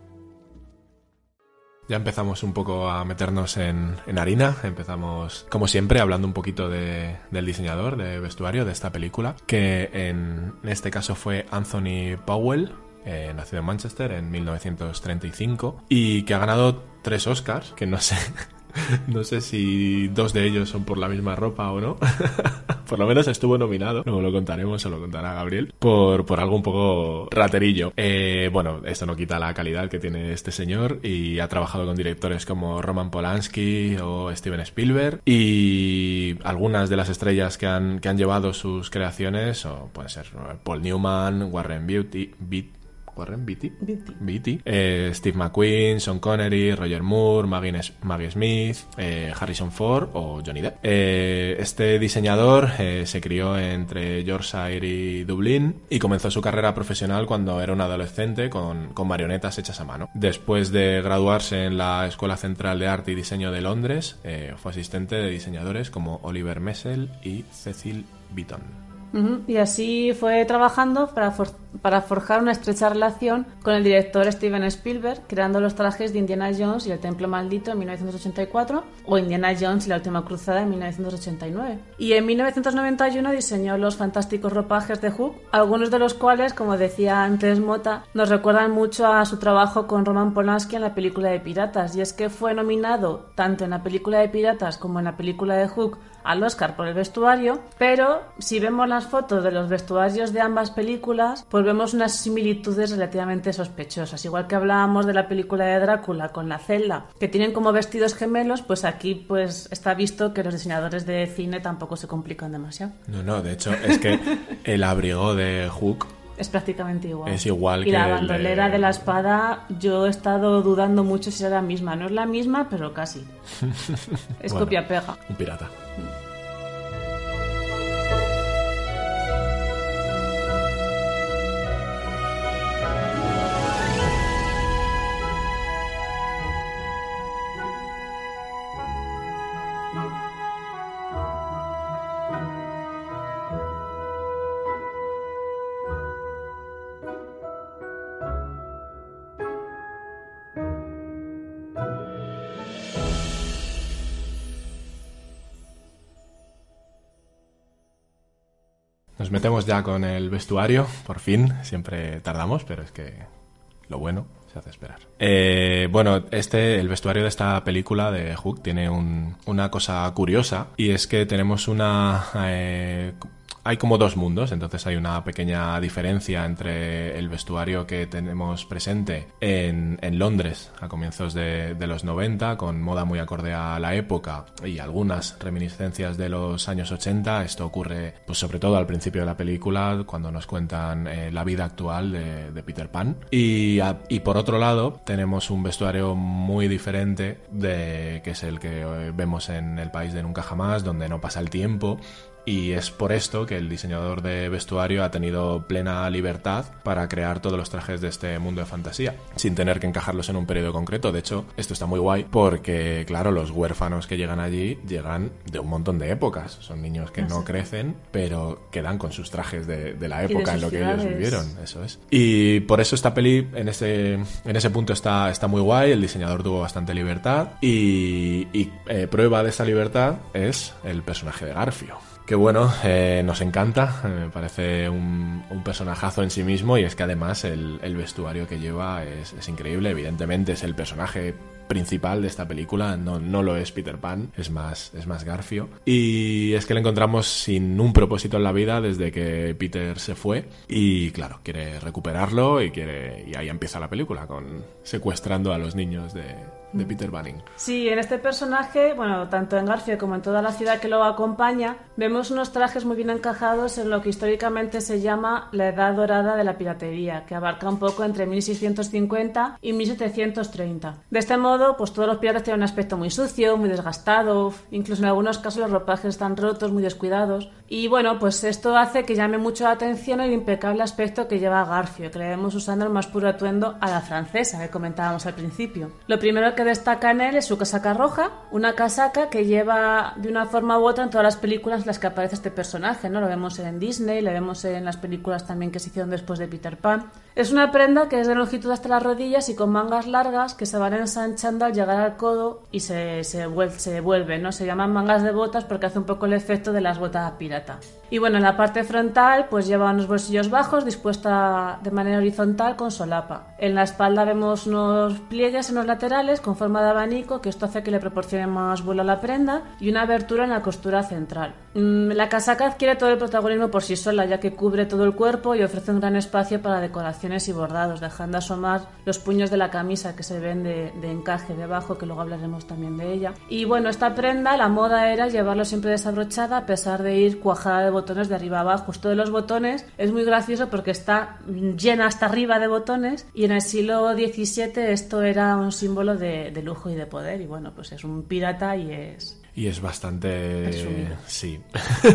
Ya empezamos un poco a meternos en, en harina. Empezamos, como siempre, hablando un poquito de- del diseñador de vestuario de esta película, que en este caso fue Anthony Powell, eh, nacido en Manchester en 1935, y que ha ganado tres Oscars, que no sé, no sé si dos de ellos son por la misma ropa o no. por lo menos estuvo nominado, luego lo contaremos o lo contará Gabriel, por, por algo un poco raterillo. Eh, bueno, esto no quita la calidad que tiene este señor y ha trabajado con directores como Roman Polanski o Steven Spielberg y algunas de las estrellas que han, que han llevado sus creaciones, o pueden ser Paul Newman, Warren Beatty, Beat- Warren Beatty, Beatty. Beatty, eh, Steve McQueen, Sean Connery, Roger Moore, Maggie, Smith, eh, Harrison Ford o Johnny Depp. Eh, este diseñador se crió entre Yorkshire y Dublín y comenzó su carrera profesional cuando era un adolescente con, con marionetas hechas a mano. Después de graduarse en la Escuela Central de Arte y Diseño de Londres, fue asistente de diseñadores como Oliver Messel y Cecil Beaton. Y así fue trabajando para, para forjar una estrecha relación con el director Steven Spielberg, creando los trajes de Indiana Jones y el Templo Maldito en 1984 o Indiana Jones y la Última Cruzada en 1989. Y en 1991 diseñó los fantásticos ropajes de Hook, algunos de los cuales, como decía antes Mota, nos recuerdan mucho a su trabajo con Roman Polanski en la película de Piratas. Y es que fue nominado tanto en la película de Piratas como en la película de Hook al Oscar por el vestuario, pero si vemos las fotos de los vestuarios de ambas películas, pues vemos unas similitudes relativamente sospechosas. Igual que hablábamos de la película de Drácula con la celda, que tienen como vestidos gemelos, pues aquí pues está visto que los diseñadores de cine tampoco se complican demasiado. No, no, de hecho es que el abrigo de Hook Es prácticamente igual. Es igual y que la bandolera de- de la espada, yo he estado dudando mucho si era la misma. No es la misma, pero casi. Es Bueno. copia-pega. Un pirata. Nos metemos ya con el vestuario, por fin. Siempre tardamos, pero es que lo bueno se hace esperar. Eh, bueno, este, el vestuario de esta película de Hook tiene un- una cosa curiosa y es que tenemos una, eh, hay como dos mundos, entonces hay una pequeña diferencia entre el vestuario que tenemos presente en, Londres a comienzos de, los 90, con moda muy acorde a la época y algunas reminiscencias de los años 80. Esto ocurre pues sobre todo al principio de la película, cuando nos cuentan eh, la vida actual de, de Peter Pan. Y, a, y por otro lado, tenemos un vestuario muy diferente de que es el que eh, vemos en El País de Nunca Jamás, donde no pasa el tiempo y es por esto que el diseñador de vestuario ha tenido plena libertad para crear todos los trajes de este mundo de fantasía, sin tener que encajarlos en un periodo concreto. De hecho, esto está muy guay porque, claro, los huérfanos que llegan allí llegan de un montón de épocas. Son niños que no crecen, pero quedan con sus trajes de, de la época de en lo que ellos vivieron. Eso es. Y por eso esta peli, en ese, en ese punto, está, está muy guay. El diseñador tuvo bastante libertad. Y, y eh, prueba de esa libertad es el personaje de Garfio que bueno, eh, nos encanta, me parece un, un, personajazo en sí mismo y es que además el, el vestuario que lleva es, es, increíble, evidentemente es el personaje principal de esta película, no, no lo es Peter Pan, es más, es más Garfio. Y es que le encontramos sin un propósito en la vida desde que Peter se fue y claro, quiere recuperarlo y, quiere, y ahí empieza la película con secuestrando a los niños de, de Peter Banning. Sí, en este personaje, bueno, tanto en Garfio como en toda la ciudad que lo acompaña, vemos unos trajes muy bien encajados en lo que históricamente se llama la Edad Dorada de la Piratería, que abarca un poco entre 1650 y 1730. De este modo, pues todos los piratas tienen un aspecto muy sucio, muy desgastado, incluso en algunos casos los ropajes están rotos, muy descuidados. Y bueno, pues esto hace que llame mucho la atención el impecable aspecto que lleva Garfio, que le vemos usando el más puro atuendo a la francesa que comentábamos al principio. Lo primero que destaca en él es su casaca roja, una casaca que lleva de una forma u otra en todas las películas en las que aparece este personaje, ¿no? Lo vemos en Disney, lo vemos en las películas también que se hicieron después de Peter Pan. Es una prenda que es de longitud hasta las rodillas y con mangas largas que se van ensanchando al llegar al codo y se, se, vuelve, se vuelven, ¿no? Se llaman mangas de botas porque hace un poco el efecto de las botas pirata. Y bueno, en la parte frontal pues lleva unos bolsillos bajos dispuesta de manera horizontal con solapa. En la espalda vemos unos pliegues en los laterales con forma de abanico que esto hace que le proporcione más vuelo a la prenda y una abertura en la costura central. La casaca adquiere todo el protagonismo por sí sola ya que cubre todo el cuerpo y ofrece un gran espacio para decoración y bordados, dejando asomar los puños de la camisa que se ven de, de, encaje debajo, que luego hablaremos también de ella. Y bueno, esta prenda, la moda era llevarlo siempre desabrochada a pesar de ir cuajada de botones de arriba abajo. Esto de los botones es muy gracioso porque está llena hasta arriba de botones y en el siglo XVII esto era un símbolo de, de lujo y de poder. Y bueno, pues es un pirata y es, y es bastante... Sí,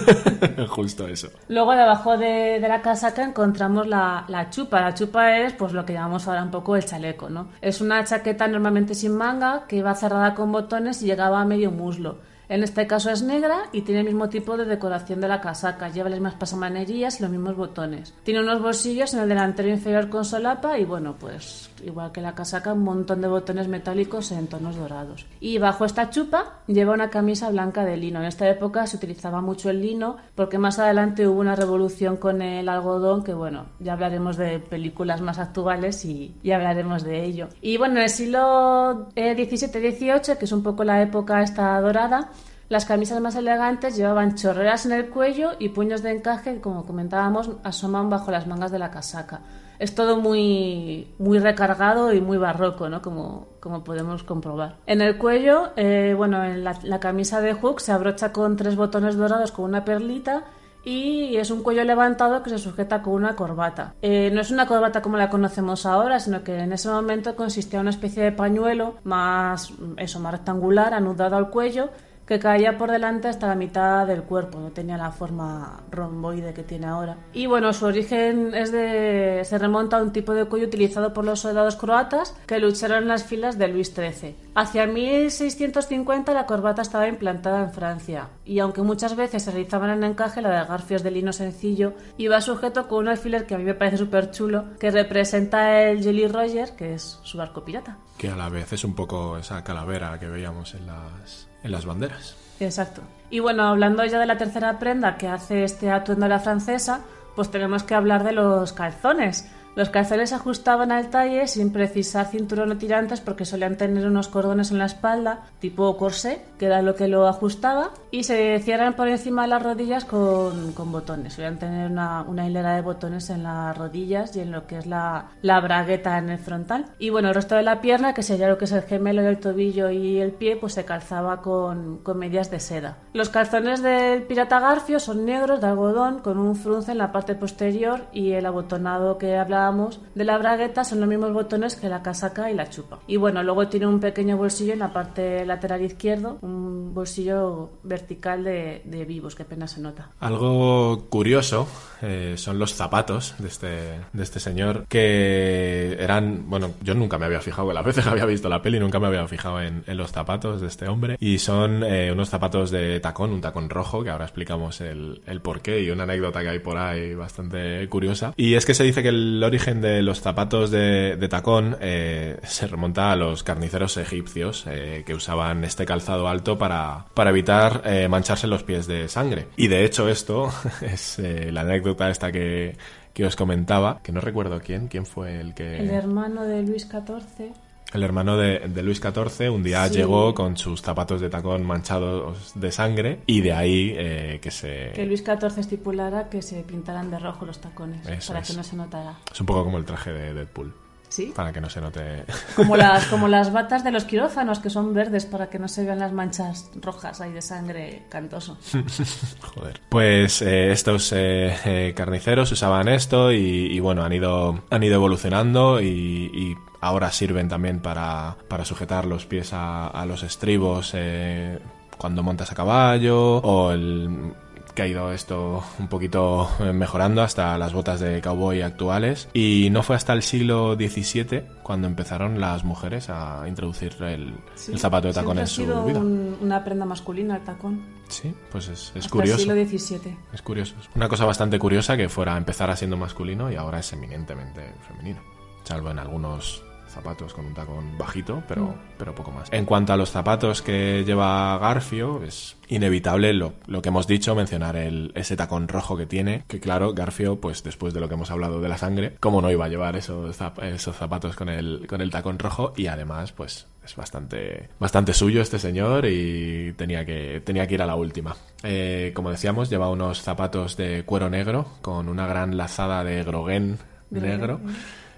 justo eso. Luego debajo de, de la casaca encontramos la, la, chupa. La chupa es pues lo que llamamos ahora un poco el chaleco, ¿no? Es una chaqueta normalmente sin manga que iba cerrada con botones y llegaba a medio muslo. En este caso es negra y tiene el mismo tipo de decoración de la casaca. Lleva las mismas pasamanerías y los mismos botones. Tiene unos bolsillos en el delantero inferior con solapa y bueno, pues igual que la casaca, un montón de botones metálicos en tonos dorados. Y bajo esta chupa lleva una camisa blanca de lino. En esta época se utilizaba mucho el lino porque más adelante hubo una revolución con el algodón que bueno, ya hablaremos de películas más actuales y, y hablaremos de ello. Y bueno, en el siglo XVII-XVIII, que es un poco la época esta dorada, las camisas más elegantes llevaban chorreras en el cuello y puños de encaje que, como comentábamos, asoman bajo las mangas de la casaca. Es todo muy, muy recargado y muy barroco, ¿no? Como, como podemos comprobar. En el cuello, eh, bueno, en la, la camisa de Hook se abrocha con tres botones dorados con una perlita y es un cuello levantado que se sujeta con una corbata. Eh, no es una corbata como la conocemos ahora, sino que en ese momento consistía en una especie de pañuelo más, eso, más rectangular, anudado al cuello, que caía por delante hasta la mitad del cuerpo, no tenía la forma romboide que tiene ahora. Y bueno, su origen es de, se remonta a un tipo de cuello utilizado por los soldados croatas que lucharon en las filas de Luis XIII. Hacia 1650 la corbata estaba implantada en Francia y aunque muchas veces se realizaban en encaje, la de garfios de lino sencillo iba sujeto con un alfiler que a mí me parece súper chulo, que representa el Jolly Roger, que es su barco pirata. Que a la vez es un poco esa calavera que veíamos en las, en las banderas. Exacto. Y bueno, hablando ya de la tercera prenda que hace este atuendo de la francesa, pues tenemos que hablar de los calzones. Los calzones se ajustaban al talle sin precisar cinturón o tirantes porque solían tener unos cordones en la espalda, tipo corsé, que era lo que lo ajustaba, y se cierran por encima de las rodillas con, botones. Solían tener una, hilera de botones en las rodillas y en lo que es la, la bragueta en el frontal. Y bueno, el resto de la pierna, que sería lo que es el gemelo del tobillo y el pie, pues se calzaba con, con medias de seda. Los calzones del pirata Garfio son negros de algodón con un frunce en la parte posterior y el abotonado que hablábamos de la bragueta son los mismos botones que la casaca y la chupa. Y bueno, luego tiene un pequeño bolsillo en la parte lateral izquierdo, un bolsillo vertical de, de vivos, que apenas se nota. Algo curioso eh, son los zapatos de este, de este señor, que eran, bueno, yo nunca me había fijado, las veces que había visto la peli nunca me había fijado en, en los zapatos de este hombre, y son eh, unos zapatos de tacón, un tacón rojo, que ahora explicamos el, el porqué y una anécdota que hay por ahí bastante curiosa. Y es que se dice que el origen de los zapatos de, tacón eh, se remonta a los carniceros egipcios eh, que usaban este calzado alto para, para evitar eh, mancharse los pies de sangre. Y de hecho esto es la anécdota esta que, que os comentaba, que no recuerdo quién, quién fue el que... El hermano de Luis XIV. El hermano de, de Luis XIV un día Sí. llegó con sus zapatos de tacón manchados de sangre y de ahí eh, que se... Que Luis XIV estipulara que se pintaran de rojo los tacones Eso para es. que no se notara. Es un poco como el traje de Deadpool, ¿Sí? para que no se note... Como las, como las batas de los quirófanos que son verdes para que no se vean las manchas rojas ahí de sangre cantoso. Joder. Pues eh, estos eh, eh, carniceros usaban esto y, y, bueno, han ido, han ido evolucionando y, y ahora sirven también para, para sujetar los pies a, a los estribos eh, cuando montas a caballo o el que ha ido esto un poquito eh, mejorando hasta las botas de cowboy actuales y no fue hasta el siglo XVII cuando empezaron las mujeres a introducir el, Sí. el zapato de tacón en su sido vida. un- una prenda masculina el tacón. Sí, pues es, es hasta curioso. el siglo XVII. Es curioso. Una cosa bastante curiosa que fuera empezar siendo masculino y ahora es eminentemente femenino. Salvo en algunos zapatos con un tacón bajito, pero, Mm. pero poco más. En cuanto a los zapatos que lleva Garfio, es inevitable lo, lo que hemos dicho, mencionar el, ese tacón rojo que tiene, que claro, Garfio, pues después de lo que hemos hablado de la sangre, ¿cómo no iba a llevar esos, zap- esos zapatos con el, con el tacón rojo? Y además, pues es bastante, bastante suyo este señor y tenía que, tenía que ir a la última. Eh, como decíamos, lleva unos zapatos de cuero negro con una gran lazada de groguén negro.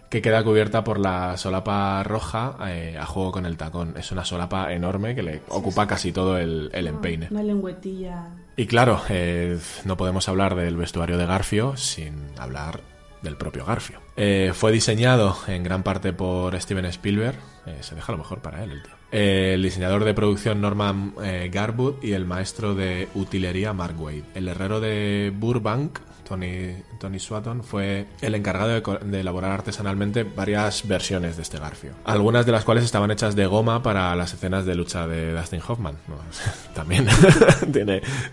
Que queda cubierta por la solapa roja eh, a juego con el tacón. Es una solapa enorme que le ocupa casi todo el, el empeine. Una lengüetilla. Y claro, eh, no podemos hablar del vestuario de Garfio sin hablar del propio Garfio. Eh, fue diseñado en gran parte por Steven Spielberg. Eh, se deja lo mejor para él, el tío. Eh, el diseñador de producción Norman eh, Garwood y el maestro de utilería Mark Wade. El herrero de Burbank, Tony, Tony Swatton, fue el encargado de, elaborar artesanalmente varias versiones de este Garfio. Algunas de las cuales estaban hechas de goma para las escenas de lucha de Dustin Hoffman. También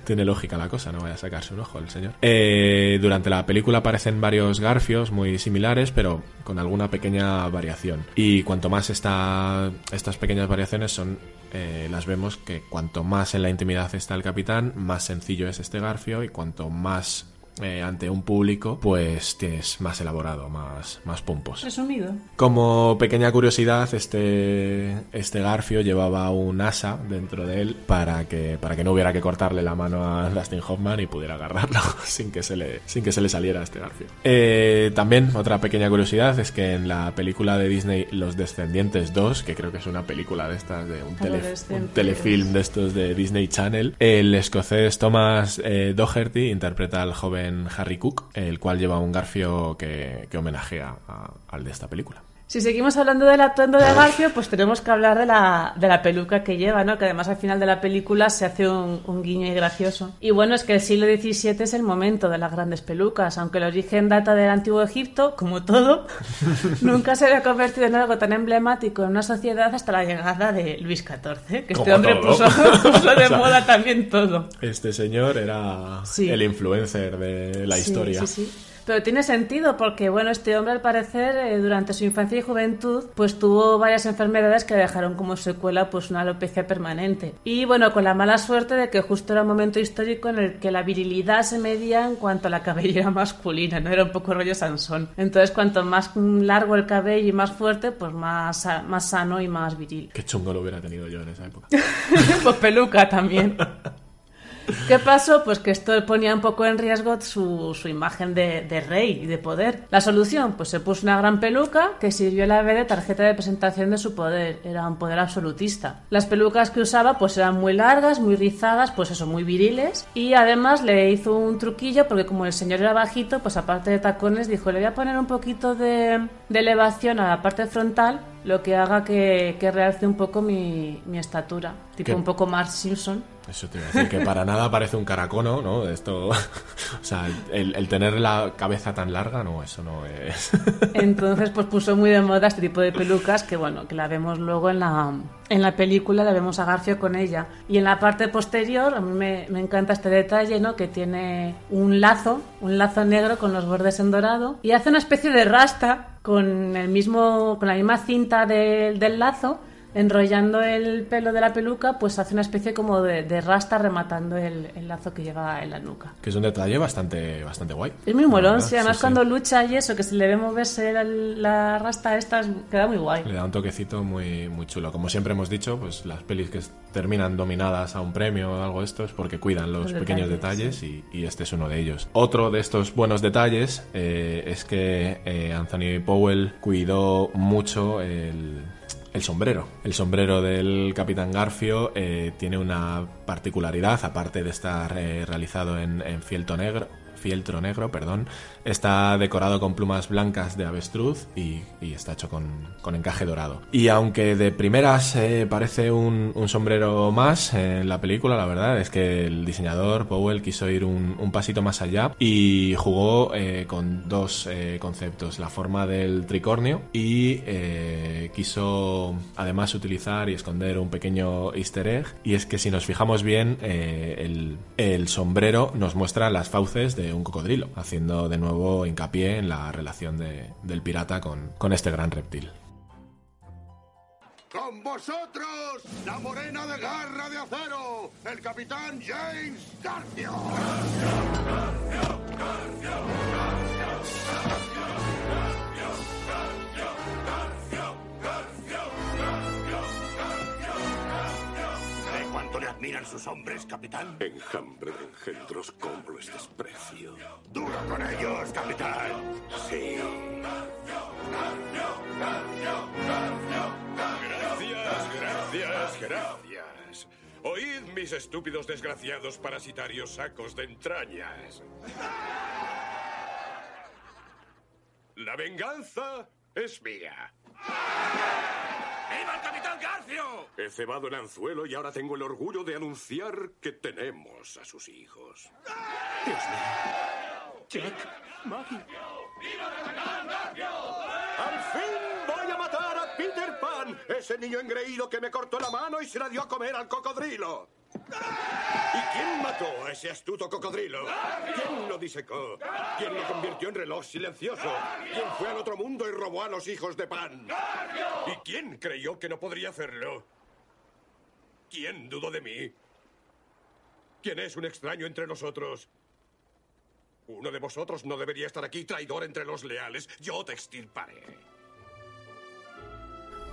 tiene, lógica la cosa, no vaya a sacarse un ojo el señor. Eh, durante la película aparecen varios Garfios muy similares, pero con alguna pequeña variación. Y cuanto más esta, estas pequeñas variaciones son eh, las vemos que cuanto más en la intimidad está el capitán, más sencillo es este garfio y cuanto más eh, ante un público, pues tienes más elaborado, más, más pompos. Resumido. Como pequeña curiosidad, este, este garfio llevaba un asa dentro de él para que, para que no hubiera que cortarle la mano a Dustin Hoffman y pudiera agarrarlo sin que se le, sin que se le saliera este garfio. Eh, también otra pequeña curiosidad es que en la película de Disney Los Descendientes 2, que creo que es una película de estas, de un, tele- un telefilm de estos de Disney Channel, el escocés Thomas eh, Doherty interpreta al joven Harry Cook, el cual lleva un garfio que, homenajea al de esta película. Si seguimos hablando del atuendo de Garfio, pues tenemos que hablar de la, de la peluca que lleva, ¿no? Que además al final de la película se hace un, un guiño y gracioso. Y bueno, es que el siglo XVII es el momento de las grandes pelucas, aunque el origen data del antiguo Egipto, como todo, nunca se había convertido en algo tan emblemático en una sociedad hasta la llegada de Luis XIV, que este hombre puso, puso de O sea, moda también todo. Este señor era Sí. el influencer de la Sí, historia. sí, sí. Pero tiene sentido porque, bueno, este hombre al parecer eh, durante su infancia y juventud pues tuvo varias enfermedades que dejaron como secuela pues una alopecia permanente. Y bueno, con la mala suerte de que justo era un momento histórico en el que la virilidad se medía en cuanto a la cabellera masculina, ¿no? Era un poco rollo Sansón. Entonces, cuanto más largo el cabello y más fuerte, pues más, más sano y más viril. Qué chungo lo hubiera tenido yo en esa época. pues peluca también. ¿Qué pasó? Pues que esto ponía un poco en riesgo su, su imagen de, de rey y de poder. La solución, pues se puso una gran peluca que sirvió a la vez de tarjeta de presentación de su poder. Era un poder absolutista. Las pelucas que usaba pues eran muy largas, muy rizadas, pues eso, muy viriles. Y además le hizo un truquillo porque como el señor era bajito, pues aparte de tacones dijo, le voy a poner un poquito de, de elevación a la parte frontal lo que haga que, que realce un poco mi, mi estatura. Tipo ¿Qué? un poco Mark Simpson. Eso te iba a decir, que para nada parece un caracono, ¿no? Esto, o sea, el, el tener la cabeza tan larga, no, eso no es... Entonces, pues puso muy de moda este tipo de pelucas que, bueno, que la vemos luego en la, en la película, la vemos a Garfio con ella. Y en la parte posterior, a mí me, me encanta este detalle, ¿no? Que tiene un lazo, un lazo negro con los bordes en dorado y hace una especie de rasta con el mismo, con la misma cinta del- del lazo enrollando el pelo de la peluca, pues hace una especie como de, de rasta rematando el, el lazo que lleva en la nuca. que es un detalle bastante, bastante guay. Es muy molón, sí, además sí. cuando lucha y eso, que se le ve moverse la, la rasta esta, es- queda muy guay. Le da un toquecito muy, muy chulo. Como siempre hemos dicho, pues las pelis que terminan dominadas a un premio o algo de esto es porque cuidan los, Los pequeños detalles, detalles y, y este es uno de ellos. Otro de estos buenos detalles eh, es que eh, Anthony Powell cuidó mucho el, el sombrero. El sombrero del Capitán Garfio eh, tiene una particularidad, aparte de estar eh, realizado en, en fieltro negro. Fieltro negro, perdón. Está decorado con plumas blancas de avestruz y, está hecho con, con encaje dorado. Y aunque de primeras eh, parece un, sombrero más en la película, la verdad es que el diseñador Powell quiso ir un, pasito más allá y jugó eh, con dos eh, conceptos: la forma del tricornio y eh, quiso además utilizar y esconder un pequeño easter egg. Y es que si nos fijamos bien, eh, el sombrero nos muestra las fauces de un cocodrilo, haciendo de nuevo hincapié en la relación de- del pirata con, con este gran reptil. Con vosotros, la morena de garra de acero, el capitán James Garfio. ¿De cuánto le admiran sus hombres, capitán? Enjambre de engendros, cómo los desprecio. Duro con ellos, capitán. Sí. Gracias, gracias, gracias. Oíd, mis estúpidos desgraciados parasitarios sacos de entrañas. La venganza es mía. ¡Viva el capitán Garfio! He cebado el anzuelo y ahora tengo el orgullo de anunciar que tenemos a sus hijos. Dios mío. Jack, Maggie. ¡Al fin voy a matar a Peter Pan! Ese niño engreído que me cortó la mano y se la dio a comer al cocodrilo. ¿Y quién mató a ese astuto cocodrilo? ¿Quién lo disecó? ¿Quién lo convirtió en reloj silencioso? ¿Quién fue al otro mundo y robó a los hijos de Pan? ¿Y quién creyó que no podría hacerlo? ¿Quién dudó de mí? ¿Quién es un extraño entre nosotros? Uno de vosotros no debería estar aquí, traidor entre los leales. Yo te extirparé.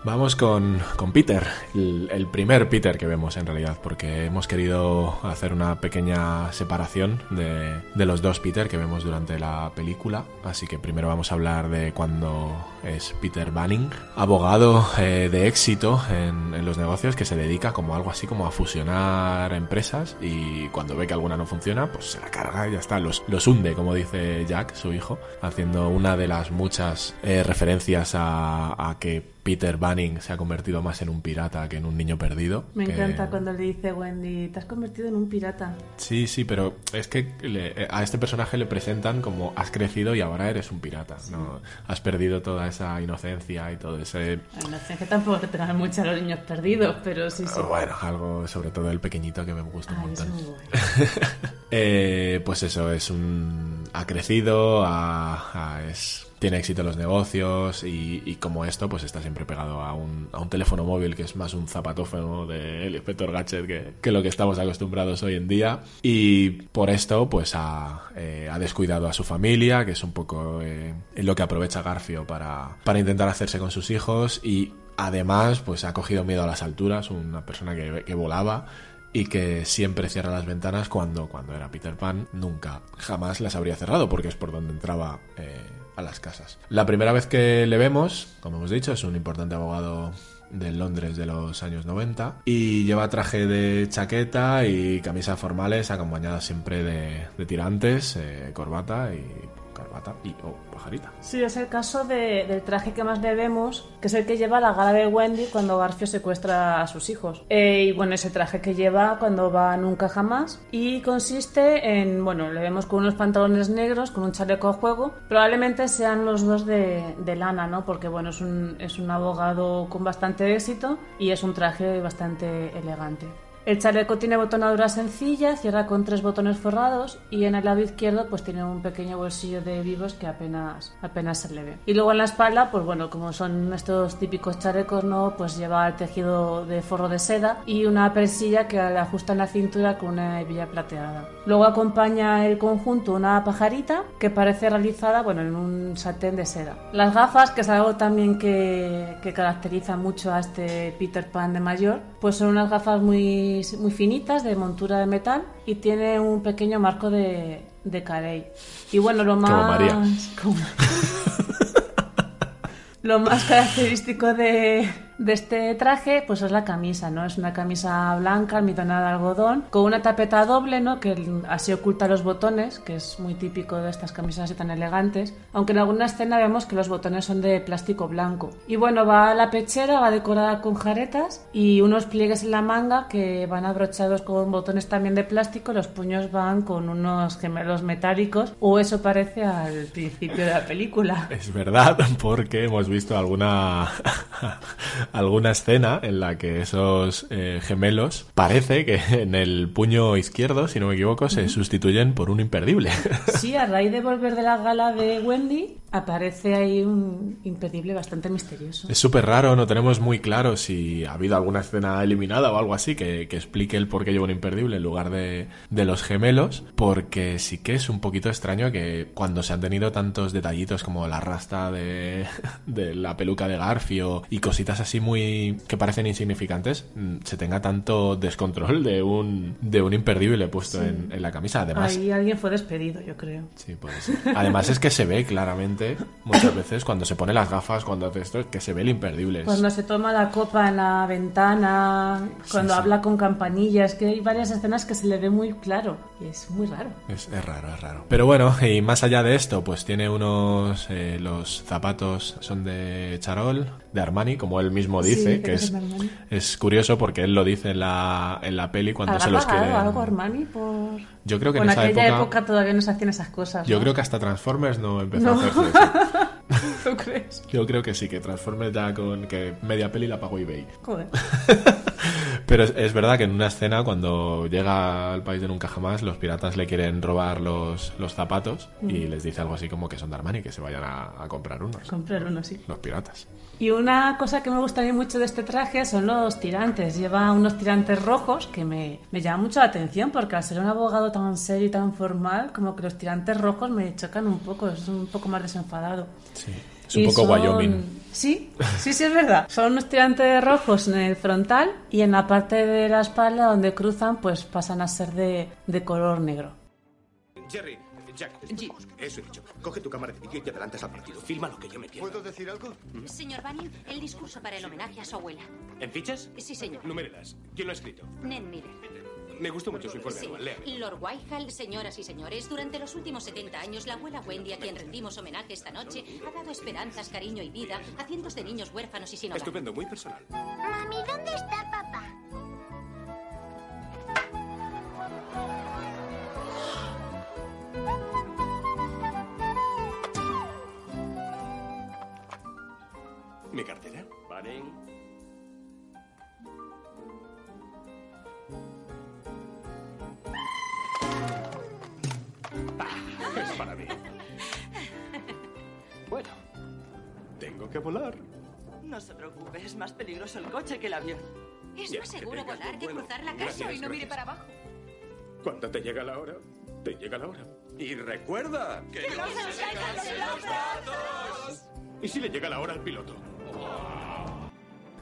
Vamos con, con Peter, el, primer Peter que vemos en realidad, porque hemos querido hacer una pequeña separación de, de los dos Peter que vemos durante la película. Así que primero vamos a hablar de cuando es Peter Banning, abogado eh, de éxito en, en los negocios que se dedica como algo así como a fusionar empresas y cuando ve que alguna no funciona, pues se la carga y ya está, los, los hunde, como dice Jack, su hijo, haciendo una de las muchas eh, referencias a, a que Peter Banning se ha convertido más en un pirata que en un niño perdido. Me que- encanta cuando le dice Wendy, te has convertido en un pirata. Sí, sí, pero es que le- a este personaje le presentan como has crecido y ahora eres un pirata. ¿no? Has perdido toda esa inocencia y todo ese... Sé, que tampoco te pegan mucho a los niños perdidos, pero sí, sí. Bueno, algo sobre todo el pequeñito que me gusta un Ay, es montón. muy bueno. Eh, pues eso, es un. Ha crecido, ha- ha- es, tiene éxito los negocios y, y como esto, pues está siempre pegado a un, a un teléfono móvil que es más un zapatófono del inspector Gadget que, que lo que estamos acostumbrados hoy en día. Y por esto, pues ha, eh, ha descuidado a su familia, que es un poco eh, lo que aprovecha Garfio para, para intentar hacerse con sus hijos y. Además, pues ha cogido miedo a las alturas, una persona que, que volaba y que siempre cierra las ventanas cuando, cuando era Peter Pan, nunca, jamás las habría cerrado porque es por donde entraba eh, a las casas. La primera vez que le vemos, como hemos dicho, es un importante abogado de Londres de los años 90 y lleva traje de chaqueta y camisas formales acompañadas siempre de, tirantes, eh, corbata y corbata y o pajarita. Sí, es el caso de- del traje que más le vemos, que es el que lleva la gala de Wendy cuando Garfio secuestra a sus hijos. Eh, y bueno, ese traje que lleva cuando va Nunca Jamás. Y consiste en, bueno, le vemos con unos pantalones negros, con un chaleco a juego. Probablemente sean los dos de, de lana, ¿no? Porque bueno, es un, es un abogado con bastante éxito y es un traje bastante elegante. El chaleco tiene botonadura sencilla, cierra con tres botones forrados y en el lado izquierdo pues tiene un pequeño bolsillo de vivos que apenas, apenas se le ve. Y luego en la espalda, pues bueno, como son estos típicos chalecos, ¿no? Pues lleva el tejido de forro de seda y una persilla que le ajusta en la cintura con una hebilla plateada. Luego acompaña el conjunto una pajarita que parece realizada, bueno, en un satén de seda. Las gafas, que es algo también que, que caracteriza mucho a este Peter Pan de mayor, pues son unas gafas muy, muy finitas de montura de metal y tiene un pequeño marco de, de carey. Y bueno, lo más... Como María. como- Lo más característico de, de este traje, pues es la camisa, ¿no? Es una camisa blanca, almidonada de algodón, con una tapeta doble, ¿no? Que así oculta los botones, que es muy típico de estas camisas así tan elegantes. Aunque en alguna escena vemos que los botones son de plástico blanco. Y bueno, va a la pechera, va decorada con jaretas y unos pliegues en la manga que van abrochados con botones también de plástico. Los puños van con unos gemelos metálicos, o eso parece al principio de la película. Es verdad, porque hemos visto alguna alguna escena en la que esos eh, gemelos parece que en el puño izquierdo, si no me equivoco, se sustituyen por un imperdible. Sí, a raíz de volver de la gala de Wendy, aparece ahí un impedible bastante misterioso. Es súper raro, no tenemos muy claro si ha habido alguna escena eliminada o algo así que, que explique el por qué lleva un imperdible en lugar de, de los gemelos, porque sí que es un poquito extraño que cuando se han tenido tantos detallitos como la rasta de, de la peluca de Garfio y cositas así muy que parecen insignificantes, mm, se tenga tanto descontrol de un, de un imperdible puesto Sí. en, en la camisa. Además, Ahí alguien fue despedido, yo creo. Sí, puede ser. Además es que se ve claramente muchas veces cuando se pone las gafas, cuando hace esto, que se ve el imperdible. Cuando se toma la copa en la ventana, cuando sí. habla con campanillas, que hay varias escenas que se le ve muy claro y es muy raro. Es, es raro, es raro. Pero bueno, y más allá de esto, pues tiene unos... eh, los zapatos son de Charol, de Armani, como él mismo Sí, dice, creo que es, es curioso porque él lo dice en la, en la peli cuando ¿Habrá se los quiere... algo Armani por...? Yo creo que Bueno, en esa aquella época... época... todavía no se hacían esas cosas, Yo ¿no? creo que hasta Transformers no empezó No. a hacerse eso. ¿Tú crees? Yo creo que sí, que Transformers ya con que media peli la pagó eBay. Joder. Pero es, es verdad que en una escena, cuando llega al país de nunca jamás, los piratas le quieren robar los, los zapatos y Mm. les dice algo así como que son de Armani, que se vayan a, a comprar unos. Comprar uno, sí. Los piratas. Y una cosa que me gustaría mucho de este traje son los tirantes. Lleva unos tirantes rojos que me, me llaman mucho la atención porque al ser un abogado tan serio y tan formal, como que los tirantes rojos me chocan un poco, es un poco más desenfadado. Sí. Es un Y poco son- Wyoming. Sí, sí, sí, es verdad. Son unos tirantes rojos en el frontal y en la parte de la espalda donde cruzan, pues pasan a ser de, de color negro. Jerry, Jack, eso he dicho. Coge tu cámara de vídeo y te adelantas al partido. Filma lo que yo me pierdo. ¿Puedo decir algo? Señor Banning, el discurso para el homenaje a su abuela. ¿En fichas? Sí, señor. Numérelas. ¿Quién lo ha escrito? Nen Miller. Me gustó mucho su informe Sí. anual. Lord Whitehall, señoras y señores, durante los últimos 70 años, la abuela Wendy, a quien rendimos homenaje esta noche, ha dado esperanzas, cariño y vida a cientos de niños huérfanos y sin hogar. Estupendo, muy personal. Mami, ¿dónde está papá? ¿Mi cartera? Que volar. No se preocupe, es más peligroso el coche que el avión. Es Ya, más que seguro volar que cruzar la Gracias, y no mire para abajo. Cuando te llega la hora, te llega la hora. Y recuerda que no ¿Y si le llega la hora al piloto?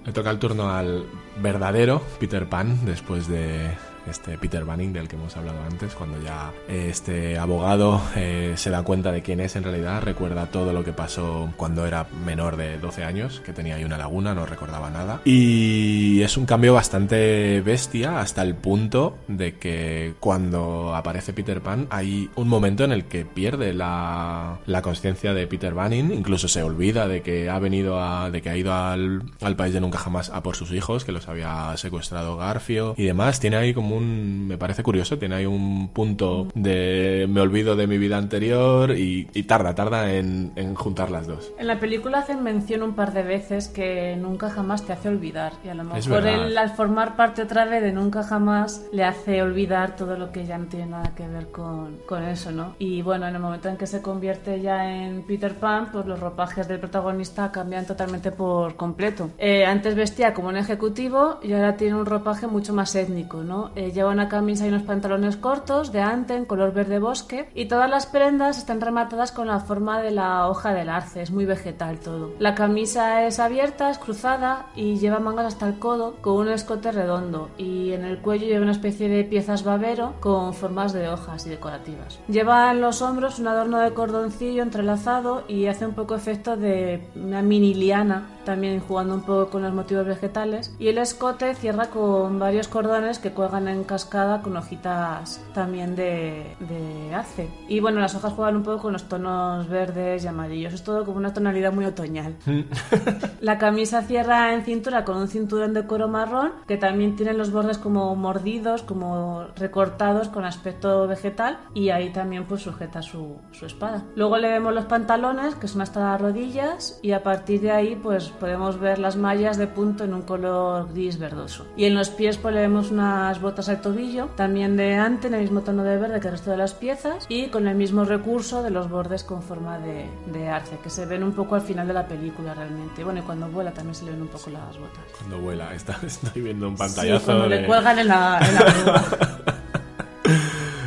Le toca el turno al verdadero Peter Pan después de este Peter Banning del que hemos hablado antes, cuando ya eh, este abogado eh, se da cuenta de quién es en realidad, recuerda todo lo que pasó cuando era menor de 12 años, que tenía ahí una laguna, no recordaba nada. Y es un cambio bastante bestia hasta el punto de que cuando aparece Peter Pan hay un momento en el que pierde la, la conciencia de Peter Banning, incluso se olvida de que ha venido a, de que ha ido al, al país de nunca jamás a por sus hijos, que los había secuestrado Garfio y demás. Tiene ahí como me parece curioso, tiene ahí un punto de me olvido de mi vida anterior y, y tarda, tarda en, en juntar las dos. En la película hacen mención un par de veces que nunca jamás te hace olvidar. Y a lo mejor él, al formar parte otra vez de nunca jamás, le hace olvidar todo lo que ya no tiene nada que ver con, con eso, ¿no? Y bueno, en el momento en que se convierte ya en Peter Pan, pues los ropajes del protagonista cambian totalmente por completo. Eh, antes vestía como un ejecutivo y ahora tiene un ropaje mucho más étnico, ¿no? Eh, lleva una camisa y unos pantalones cortos de ante en color verde bosque y todas las prendas están rematadas con la forma de la hoja del arce, es muy vegetal todo. La camisa es abierta, es cruzada y lleva mangas hasta el codo con un escote redondo y en el cuello lleva una especie de piezas babero con formas de hojas y decorativas. Lleva en los hombros un adorno de cordoncillo entrelazado y hace un poco efecto de una mini liana, también jugando un poco con los motivos vegetales y el escote cierra con varios cordones que cuelgan en cascada con hojitas también de, de arce. Y bueno, las hojas juegan un poco con los tonos verdes y amarillos, es todo como una tonalidad muy otoñal. La camisa cierra en cintura con un cinturón de cuero marrón que también tiene los bordes como mordidos, como recortados con aspecto vegetal y ahí también pues sujeta su, su espada. Luego le vemos los pantalones que son hasta las rodillas y a partir de ahí pues podemos ver las mallas de punto en un color gris verdoso. Y en los pies pues le vemos unas botas al tobillo, también de ante en el mismo tono de verde que el resto de las piezas y con el mismo recurso de los bordes con forma de, de arce que se ven un poco al final de la película realmente. Bueno, y cuando vuela también se le ven un poco las botas. Cuando vuela, está- estoy viendo un Sí, pantallazo. cuando de- le cuelgan en la, en la.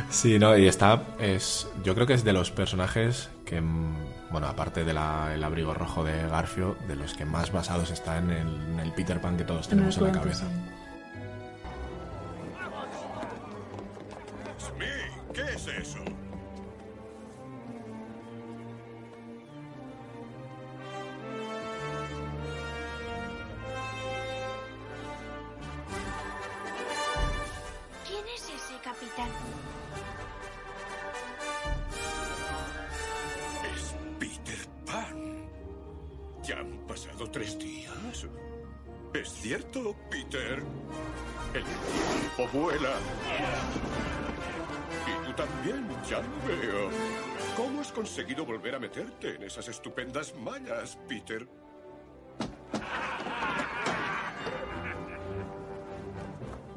Sí, no, y está, es, yo creo que es de los personajes que, mm, bueno, aparte del abrigo rojo de Garfio, de los que más basados están en el, en el Peter Pan que todos En tenemos en, la cuento, cabeza. sí. ¿Qué es eso? ¿Quién es ese capitán? Es Peter Pan. Ya han pasado tres días. ¿Es cierto, Peter? El tiempo vuela. Y tú también, ya lo veo. ¿Cómo has conseguido volver a meterte en esas estupendas mallas, Peter?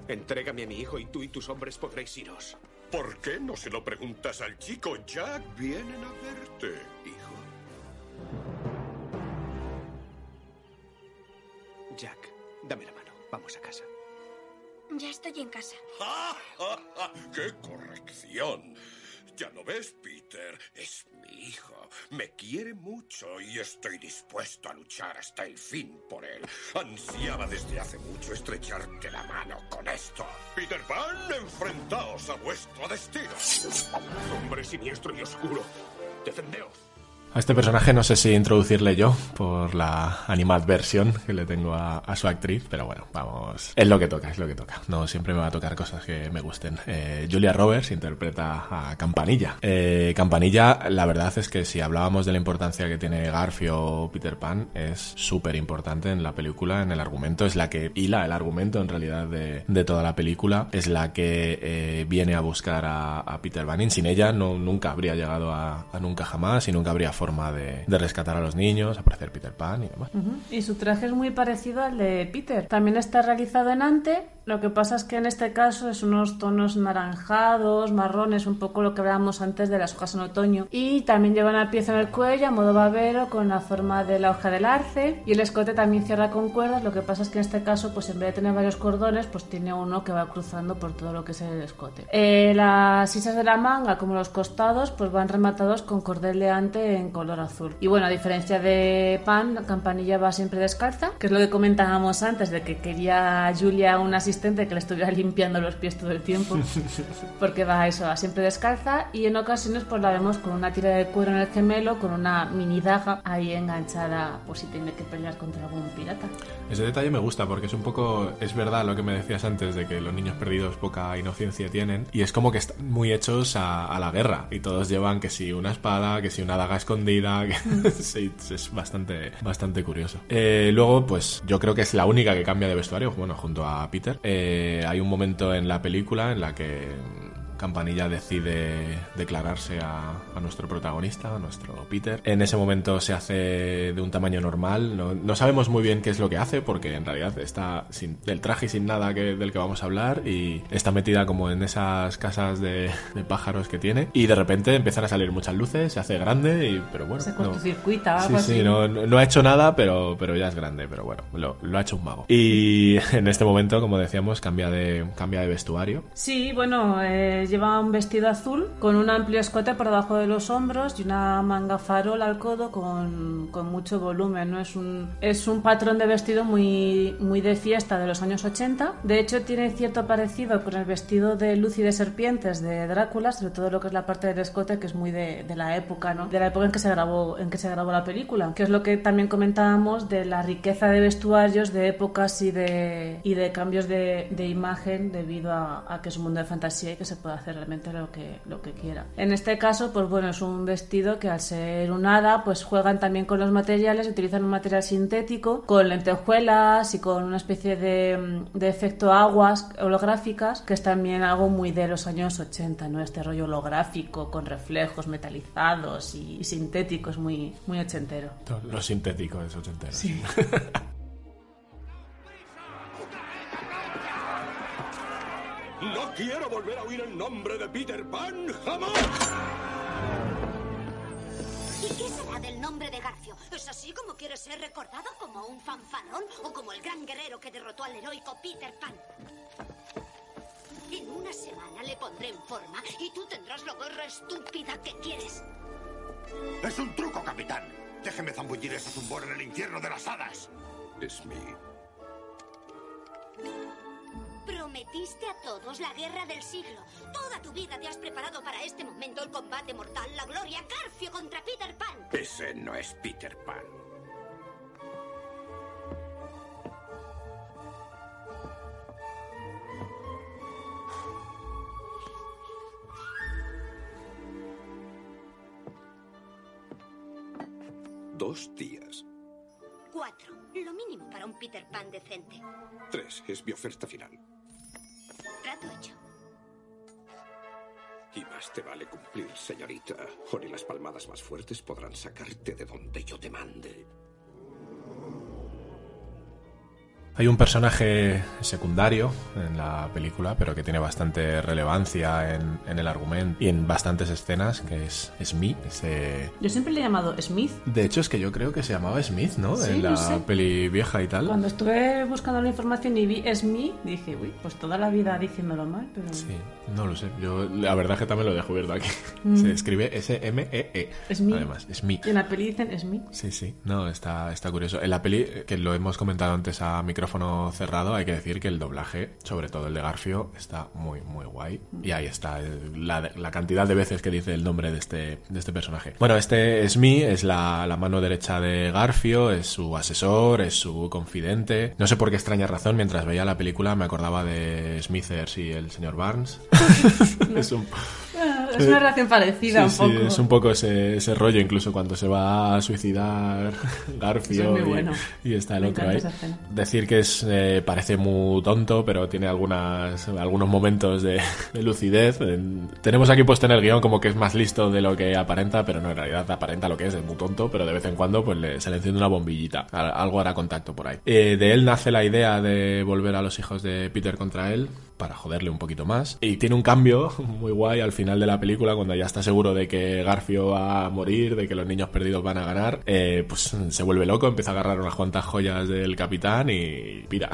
Entrégame a mi hijo y tú y tus hombres podréis iros. ¿Por qué no se lo preguntas al chico? Jack vienen a verte, hijo. Jack, dame la mano. Vamos a casa. Ya estoy en casa. ¡Ja, ja, Ya lo ves, Peter, es mi hijo. Me quiere mucho y estoy dispuesto a luchar hasta el fin por él. Ansiaba desde hace mucho estrecharte la mano con esto. Peter Pan, enfrentaos a vuestro destino. Hombre siniestro y oscuro. Defendeos. A este personaje no sé si introducirle yo por la animadversión que le tengo a, a, su actriz, pero bueno, vamos, es lo que toca, es lo que toca. No siempre me va a tocar cosas que me gusten. Eh, Julia Roberts interpreta a Campanilla. Eh, Campanilla, la verdad es que si hablábamos de la importancia que tiene Garfio o Peter Pan, es súper importante en la película, en el argumento, es la que hila el argumento en realidad de, de toda la película, es la que eh, viene a buscar a, a, Peter Pan. Sin ella no, nunca habría llegado a, a nunca jamás y nunca habría forma de, de, rescatar a los niños, aparecer Peter Pan y demás. Uh -huh. Y su traje es muy parecido al de Peter. También está realizado en ante, lo que pasa es que en este caso es unos tonos naranjados, marrones, un poco lo que hablábamos antes de las hojas en otoño. Y también lleva una pieza en el cuello a modo babero con la forma de la hoja del arce. Y el escote también cierra con cuerdas, lo que pasa es que en este caso, pues en vez de tener varios cordones, pues tiene uno que va cruzando por todo lo que es el escote. Eh, las sisas de la manga, como los costados, pues van rematados con cordel de ante en color azul. Y bueno, a diferencia de Pan, la campanilla va siempre descalza, que es lo que comentábamos antes, de que quería Julia un asistente que le estuviera limpiando los pies todo el tiempo, porque va eso, va siempre descalza, y en ocasiones pues la vemos con una tira de cuero en el gemelo, con una mini daga ahí enganchada por si tiene que pelear contra algún pirata. Ese detalle me gusta porque es un poco, es verdad lo que me decías antes de que los niños perdidos poca inocencia tienen, y es como que están muy hechos a, a la guerra, y todos llevan que si una espada, que si una daga escondida, que sí, es bastante, bastante curioso. Eh, luego, pues yo creo que es la única que cambia de vestuario, bueno, junto a Peter. Eh, hay un momento en la película en la que Campanilla decide declararse a, a, nuestro protagonista, a nuestro Peter. En ese momento se hace de un tamaño normal. No, no sabemos muy bien qué es lo que hace porque en realidad está sin, del traje y sin nada que, del que vamos a hablar y está metida como en esas casas de, de, pájaros que tiene y de repente empiezan a salir muchas luces, se hace grande y pero bueno. Se cortocircuita, no, algo sí, así. Sí, no, no, ha hecho nada, pero, pero ya es grande, pero bueno, lo, lo, ha hecho un mago. Y en este momento, como decíamos, cambia de, cambia de vestuario. Sí, bueno, eh, lleva un vestido azul con un amplio escote por debajo de los hombros y una manga farol al codo con, con mucho volumen. ¿no? Es, un, es un patrón de vestido muy, muy de fiesta de los años 80. De hecho, tiene cierto parecido con el vestido de luz y de serpientes de Drácula, sobre todo lo que es la parte del escote, que es muy de, de la época, ¿no? de la época en que, se grabó, en que se grabó la película. Que es lo que también comentábamos de la riqueza de vestuarios, de épocas y de, y de cambios de, de imagen debido a, a que es un mundo de fantasía y que se puede hacer realmente lo que, lo que quiera. En este caso, pues bueno, es un vestido que al ser un hada, pues juegan también con los materiales, utilizan un material sintético, con lentejuelas y con una especie de, de efecto aguas holográficas, que es también algo muy de los años 80, ¿no? Este rollo holográfico con reflejos metalizados y, sintéticos, muy, muy ochentero. Lo sintético es ochentero. Sí. No quiero volver a oír el nombre de Peter Pan jamás. ¿Y qué será del nombre de Garfio? ¿Es así como quiere ser recordado? ¿Como un fanfarrón o como el gran guerrero que derrotó al heroico Peter Pan? En una semana le pondré en forma y tú tendrás la guerra estúpida que quieres. Es un truco, capitán. Déjeme zambullir ese zumbor en el infierno de las hadas. Es mi Prometiste a todos la guerra del siglo. Toda tu vida te has preparado para este momento, el combate mortal, la gloria, Garfio contra Peter Pan. Ese no es Peter Pan. Dos días. Cuatro. Lo mínimo para un Peter Pan decente. Tres. Es mi oferta final. Trato hecho. Y más te vale cumplir, señorita. O ni las palmadas más fuertes podrán sacarte de donde yo te mande. Hay un personaje secundario en la película, pero que tiene bastante relevancia en, en el argumento y en bastantes escenas, que es Smith. Ese... Yo siempre le he llamado Smith. De hecho, es que yo creo que se llamaba Smith, ¿no? Sí, en la no sé. peli vieja y tal. Cuando estuve buscando la información y vi Smith, dije, uy, pues toda la vida diciéndolo mal, pero... Sí, no lo sé. Yo la verdad es que también lo dejo abierto aquí. Mm. Se escribe S-M-E-E. Smith. Además, Smith. Y en la peli dicen Smith. Sí, sí. No, está, está curioso. En la peli, que lo hemos comentado antes a micrófono micrófono cerrado, hay que decir que el doblaje, sobre todo el de Garfio, está muy, muy guay. Y ahí está el- la, la cantidad de veces que dice el nombre de este, de este personaje. Bueno, este Smee es la, la mano derecha de Garfio, es su asesor, es su confidente. No sé por qué extraña razón, mientras veía la película me acordaba de Smithers y el señor Barnes. es un, Es una relación parecida Sí, un sí, poco. es un poco ese, ese rollo, incluso cuando se va a suicidar Garfio es y- está el Me otro ahí. Decir que es eh, parece muy tonto, pero tiene algunas algunos momentos de, de lucidez. En- tenemos aquí puesto en el guion como que es más listo de lo que aparenta, pero no, en realidad aparenta lo que es, es muy tonto, pero de vez en cuando pues le- se le enciende una bombillita. Al- Algo hará contacto por ahí. Eh, de él nace la idea de volver a los hijos de Peter contra él para joderle un poquito más. Y tiene un cambio muy guay al final de la película, cuando ya está seguro de que Garfio va a morir, de que los niños perdidos van a ganar, eh, pues se vuelve loco, empieza a agarrar unas cuantas joyas del capitán y pira.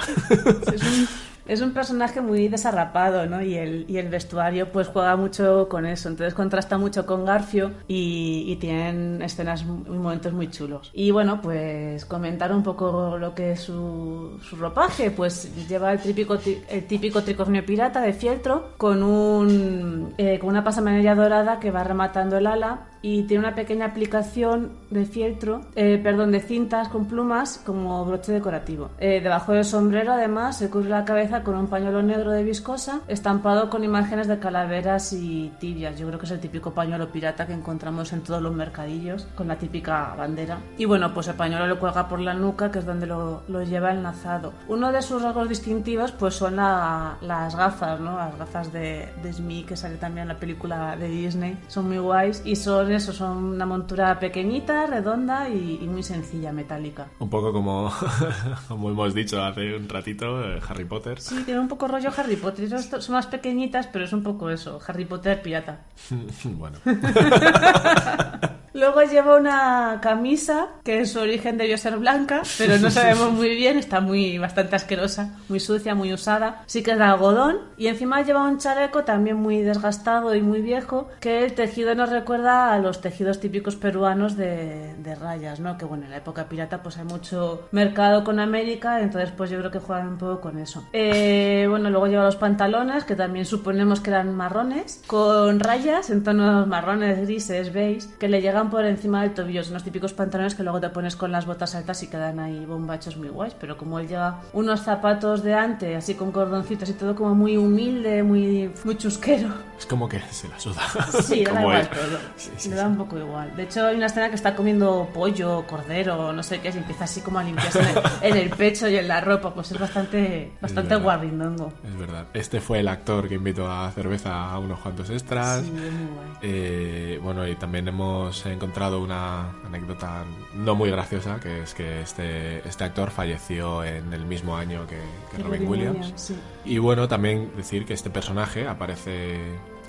Es un personaje muy desarrapado, ¿no? Y el, y el vestuario pues juega mucho con eso. Entonces contrasta mucho con Garfio y, tienen escenas, momentos muy chulos. Y bueno, pues comentar un poco lo que es su, su ropaje. Pues lleva el típico, el típico tricornio pirata de fieltro con, un, eh, con una pasamanilla dorada que va rematando el ala y tiene una pequeña aplicación de fieltro, eh, perdón, de cintas con plumas como broche decorativo. Eh, debajo del sombrero, además, se cubre la cabeza con un pañuelo negro de viscosa, estampado con imágenes de calaveras y tibias. Yo creo que es el típico pañuelo pirata que encontramos en todos los mercadillos, con la típica bandera. Y bueno, pues el pañuelo lo cuelga por la nuca, que es donde lo, lo lleva enlazado. Uno de sus rasgos distintivos, pues son la- las gafas, ¿no? Las gafas de, de Smee, que sale también en la película de Disney. Son muy guays y son eso, son una montura pequeñita, redonda y, y muy sencilla, metálica. un poco como, como hemos dicho hace un ratito, eh, Harry Potter. Sí, tiene un poco rollo Harry Potter. Son son más pequeñitas, pero es un poco eso, Harry Potter pirata. bueno. Luego lleva una camisa que en su origen debió ser blanca, pero no sabemos muy bien, está muy bastante asquerosa, muy sucia, muy usada. Sí que es de algodón y encima lleva un chaleco también muy desgastado y muy viejo, que el tejido nos recuerda a los tejidos típicos peruanos de, de rayas, ¿no? Que bueno, en la época pirata pues hay mucho mercado con América, entonces pues yo creo que juegan un poco con eso. Eh, bueno, luego lleva los pantalones, que también suponemos que eran marrones, con rayas en tonos marrones, grises, beige, que le llegan por encima del tobillo. Son los típicos pantalones que luego te pones con las botas altas y quedan ahí bombachos muy guays. Pero como él lleva unos zapatos de ante, así con cordoncitos y todo como muy humilde, muy, muy chusquero. Es como que se la suda. Sí, da Como igual es. todo. Sí, sí, le da un poco igual. De hecho, hay una escena que está comiendo pollo, cordero, no sé qué, y empieza así como a limpiarse en el, en el pecho y en la ropa. Pues es bastante, bastante verdad. guarrindongo. Es verdad. Este fue el actor que invitó a cerveza a unos cuantos extras. Sí, es muy guay. Eh, bueno, y también hemos encontrado una anécdota no muy graciosa, que es que este, este actor falleció en el mismo año que, que Robin Williams. Williams, sí. Y bueno, también decir que este personaje aparece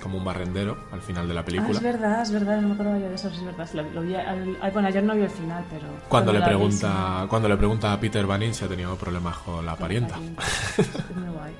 como un barrendero al final de la Ah, película. es verdad, es verdad, no me yo de eso, es verdad. Lo, lo vi al- bueno, ayer no vi el final, pero... Cuando le la vi, pregunta, cuando le pregunta a Peter Banning si ha tenido problemas con la parienta. sí. Es muy guay.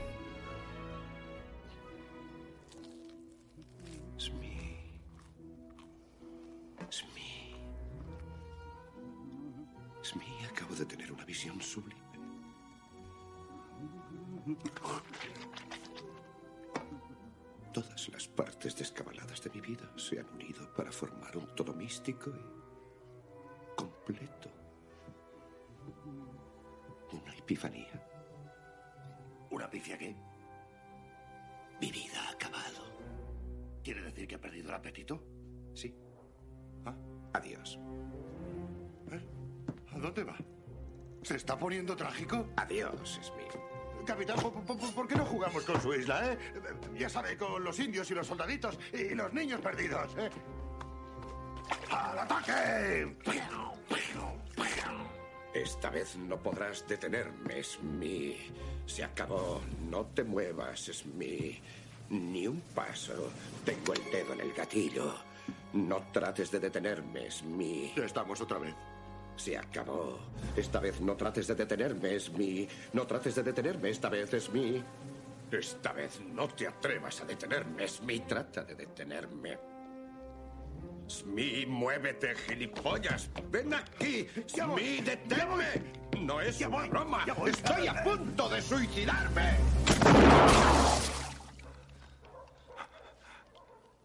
Todo místico y completo. Una epifanía. ¿Una pifia qué? Mi vida ha acabado. ¿Quiere decir que ha perdido el apetito? Sí. Ah, adiós. ¿A dónde va? ¿Se está poniendo trágico? Adiós, Smee. Capitán, ¿por, por- por- por qué no jugamos con su isla, eh? Ya sabe, con los indios y los soldaditos y los niños perdidos, eh. ¡Al ataque! Esta vez no podrás detenerme, Smee. Se acabó. No te muevas, Smee. Ni un paso. Tengo el dedo en el gatillo. No trates de detenerme, Smee. Ya estamos otra vez. Se acabó. Esta vez no trates de detenerme, Smee. No trates de detenerme esta vez, Smee. Esta vez no te atrevas a detenerme, Smee. Trata de detenerme. Smee, muévete, gilipollas. Ven aquí. Smee, deténme. No es una broma. Estoy a punto de suicidarme.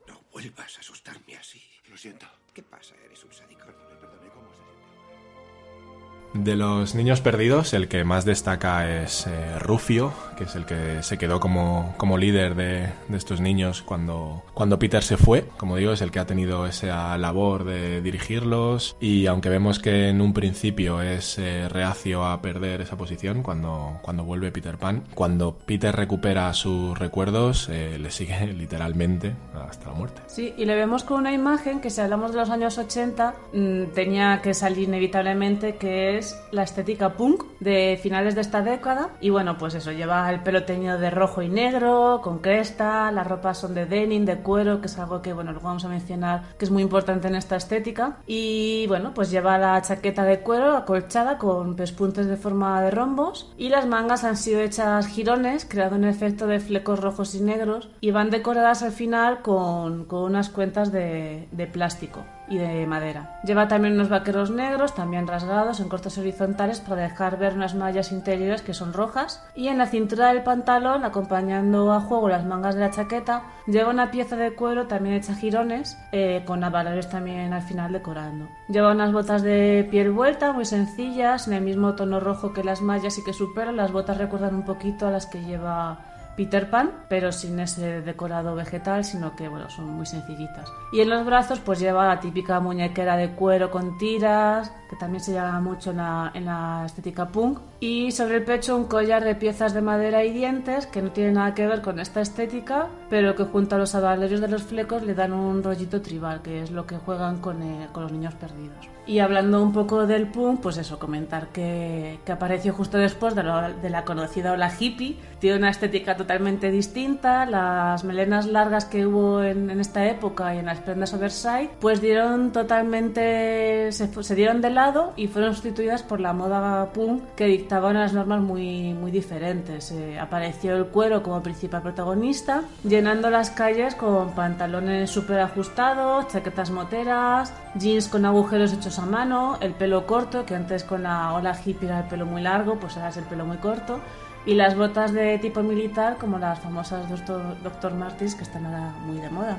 No vuelvas a asustarme así. Lo siento. ¿Qué pasa? Eres un sádico. Le perdoné. ¿Cómo se siente? De los niños perdidos, el que más destaca es eh, Rufio, que es el que se quedó como, como líder de, de estos niños cuando, cuando Peter se fue. Como digo, es el que ha tenido esa labor de dirigirlos y aunque vemos que en un principio es eh, reacio a perder esa posición cuando, cuando vuelve Peter Pan, cuando Peter recupera sus recuerdos, eh, le sigue literalmente hasta la muerte. Sí, y le vemos con una imagen que si hablamos de los años 80 mm, tenía que salir inevitablemente, que es la estética punk de finales de esta década. Y bueno, pues eso, lleva el pelo teñido de rojo y negro, con cresta, las ropas son de denim, de cuero, que es algo que, bueno, luego vamos a mencionar que es muy importante en esta estética. Y bueno, pues lleva la chaqueta de cuero acolchada con pespuntes de forma de rombos y las mangas han sido hechas jirones, creando un efecto de flecos rojos y negros y van decoradas al final con, unas cuentas de plástico y de madera. Lleva también unos vaqueros negros, también rasgados en cortes horizontales para dejar ver unas mallas interiores que son rojas. Y en la cintura del pantalón, acompañando a juego las mangas de la chaqueta, lleva una pieza de cuero también hecha jirones, eh, con avalores también al final decorando. Lleva unas botas de piel vuelta, muy sencillas, en el mismo tono rojo que las mallas y que su pelo. Las botas recuerdan un poquito a las que lleva Peter Pan, pero sin ese decorado vegetal, sino que bueno, son muy sencillitas. Y en los brazos pues lleva la típica muñequera de cuero con tiras, que también se llama mucho en la, en la estética punk. Y sobre el pecho un collar de piezas de madera y dientes, que no tiene nada que ver con esta estética, pero que junto a los avalerios de los flecos le dan un rollito tribal, que es lo que juegan con, eh, con los niños perdidos. Y hablando un poco del punk, pues eso, comentar que, que apareció justo después de, lo- de la conocida ola hippie. Tiene una estética totalmente distinta. Las melenas largas que hubo en, en esta época y en las prendas oversize, pues dieron totalmente. Se, se dieron de lado y fueron sustituidas por la moda punk que dictaba unas normas muy, muy diferentes. Eh, apareció el cuero como principal protagonista, llenando las calles con pantalones súper ajustados, chaquetas moteras, jeans con agujeros hechos a mano, el pelo corto, que antes con la ola hippie era el pelo muy largo, pues ahora es el pelo muy corto, y las botas de tipo militar, como las famosas Dr. Dr. Martins, que están ahora muy de moda.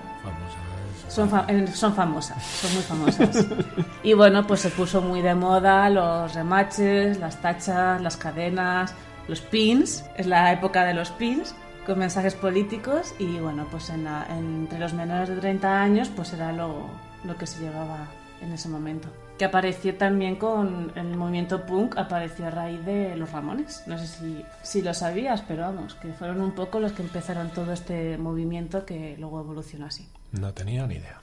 Son, fa- eh, son famosas, son muy famosas. y bueno, pues se puso muy de moda los remaches, las tachas, las cadenas, los pins. Es la época de los pins con mensajes políticos y bueno, pues en la- entre los menores de 30 años pues era lo, lo que se llevaba en ese momento. Que apareció también con el movimiento punk, apareció a raíz de los Ramones. No sé si, si lo sabías, pero vamos, que fueron un poco los que empezaron todo este movimiento que luego evolucionó así. No tenía ni idea.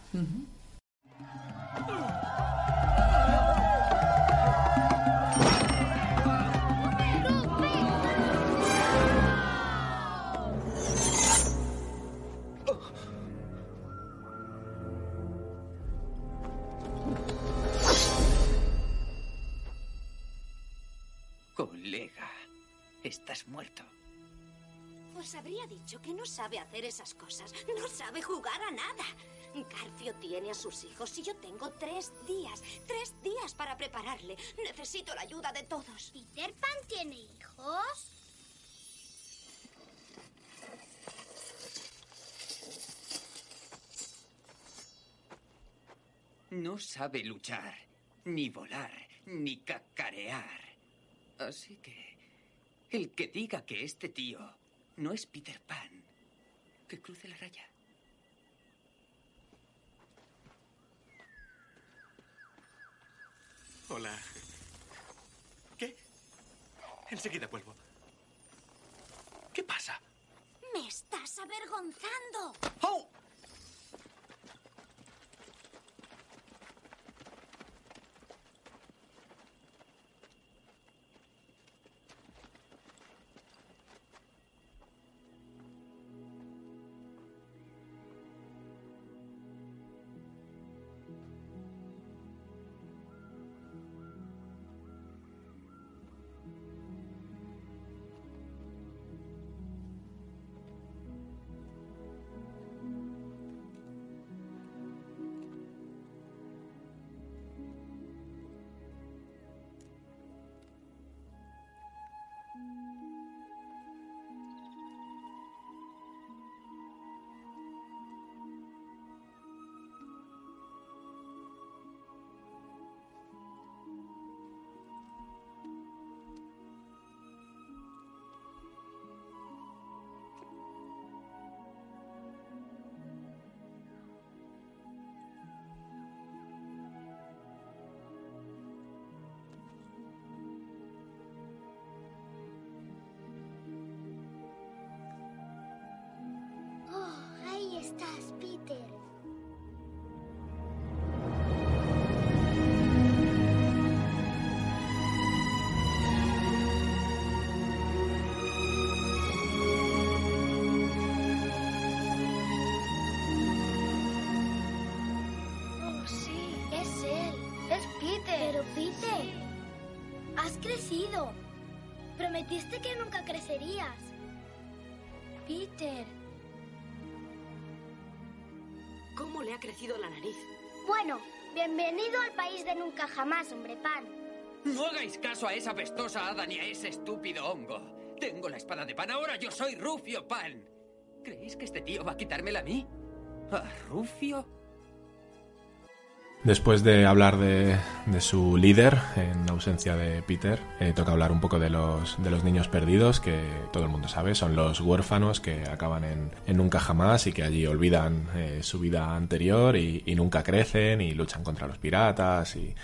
Dicho que no sabe hacer esas cosas. No sabe jugar a nada. Garfio tiene a sus hijos y yo tengo tres días. Tres días para prepararle. Necesito la ayuda de todos. ¿Peter Pan tiene hijos? No sabe luchar, ni volar, ni cacarear. Así que el que diga que este tío no es Peter Pan, que cruce la raya. Hola. ¿Qué? Enseguida vuelvo. ¿Qué pasa? ¡Me estás avergonzando! ¡Oh! Estás, Peter? Oh, sí, es él. Es Peter. Pero Peter, has crecido. Prometiste que nunca crecerías. Peter. ¿Cómo le ha crecido la nariz? Bueno, bienvenido al país de nunca jamás, hombre pan. No hagáis caso a esa pestosa hada ni a ese estúpido hongo. Tengo la espada de pan, ahora yo soy Rufio Pan. ¿Creéis que este tío va a quitármela a mí? ¿A Rufio? Después de hablar de, su líder, en ausencia de Peter, eh, toca hablar un poco de los, de los niños perdidos, que todo el mundo sabe, son los huérfanos que acaban en, Nunca Jamás y que allí olvidan eh, su vida anterior y, nunca crecen y luchan contra los piratas y,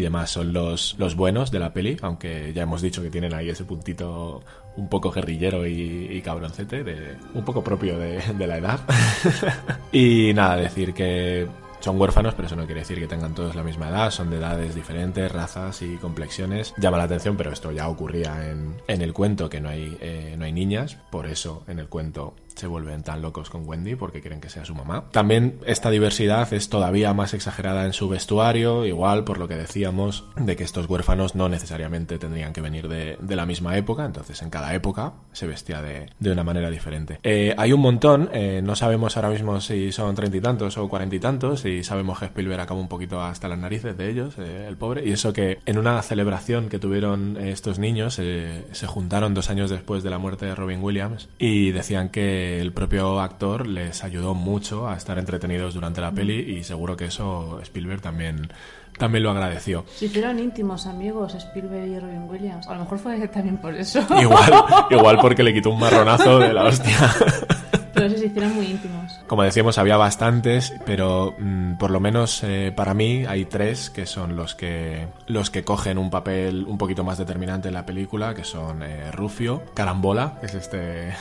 demás. Son los, buenos de la peli, aunque ya hemos dicho que tienen ahí ese puntito un poco guerrillero y, y cabroncete, de, un poco propio de la edad. y nada, decir que son huérfanos, pero eso no quiere decir que tengan todos la misma edad, son de edades diferentes, razas y complexiones. Llama la atención, pero esto ya ocurría en, en el cuento, que no hay, eh, no hay niñas, por eso en el cuento se vuelven tan locos con Wendy porque quieren que sea su mamá. También esta diversidad es todavía más exagerada en su vestuario, igual por lo que decíamos de que estos huérfanos no necesariamente tendrían que venir de, la misma época, entonces en cada época se vestía de, de una manera diferente. Eh, hay un montón, eh, no sabemos ahora mismo si son treinta y tantos o cuarenta y tantos, y sabemos que Spielberg acabó un poquito hasta las narices de ellos, eh, el pobre, y eso que en una celebración que tuvieron estos niños se juntaron dos años después de la muerte de Robin Williams y decían que el propio actor les ayudó mucho a estar entretenidos durante la peli y seguro que eso Spielberg también, también lo agradeció. Se hicieron íntimos amigos Spielberg y Robin Williams. A lo mejor fue también por eso. Igual, igual porque le quitó un marronazo de la hostia. Pero sí se hicieron muy íntimos. Como decíamos, había bastantes, pero mm, por lo menos eh, para mí hay tres que son los que los que cogen un papel un poquito más determinante en la película, que son eh, Rufio, Carambola, que es este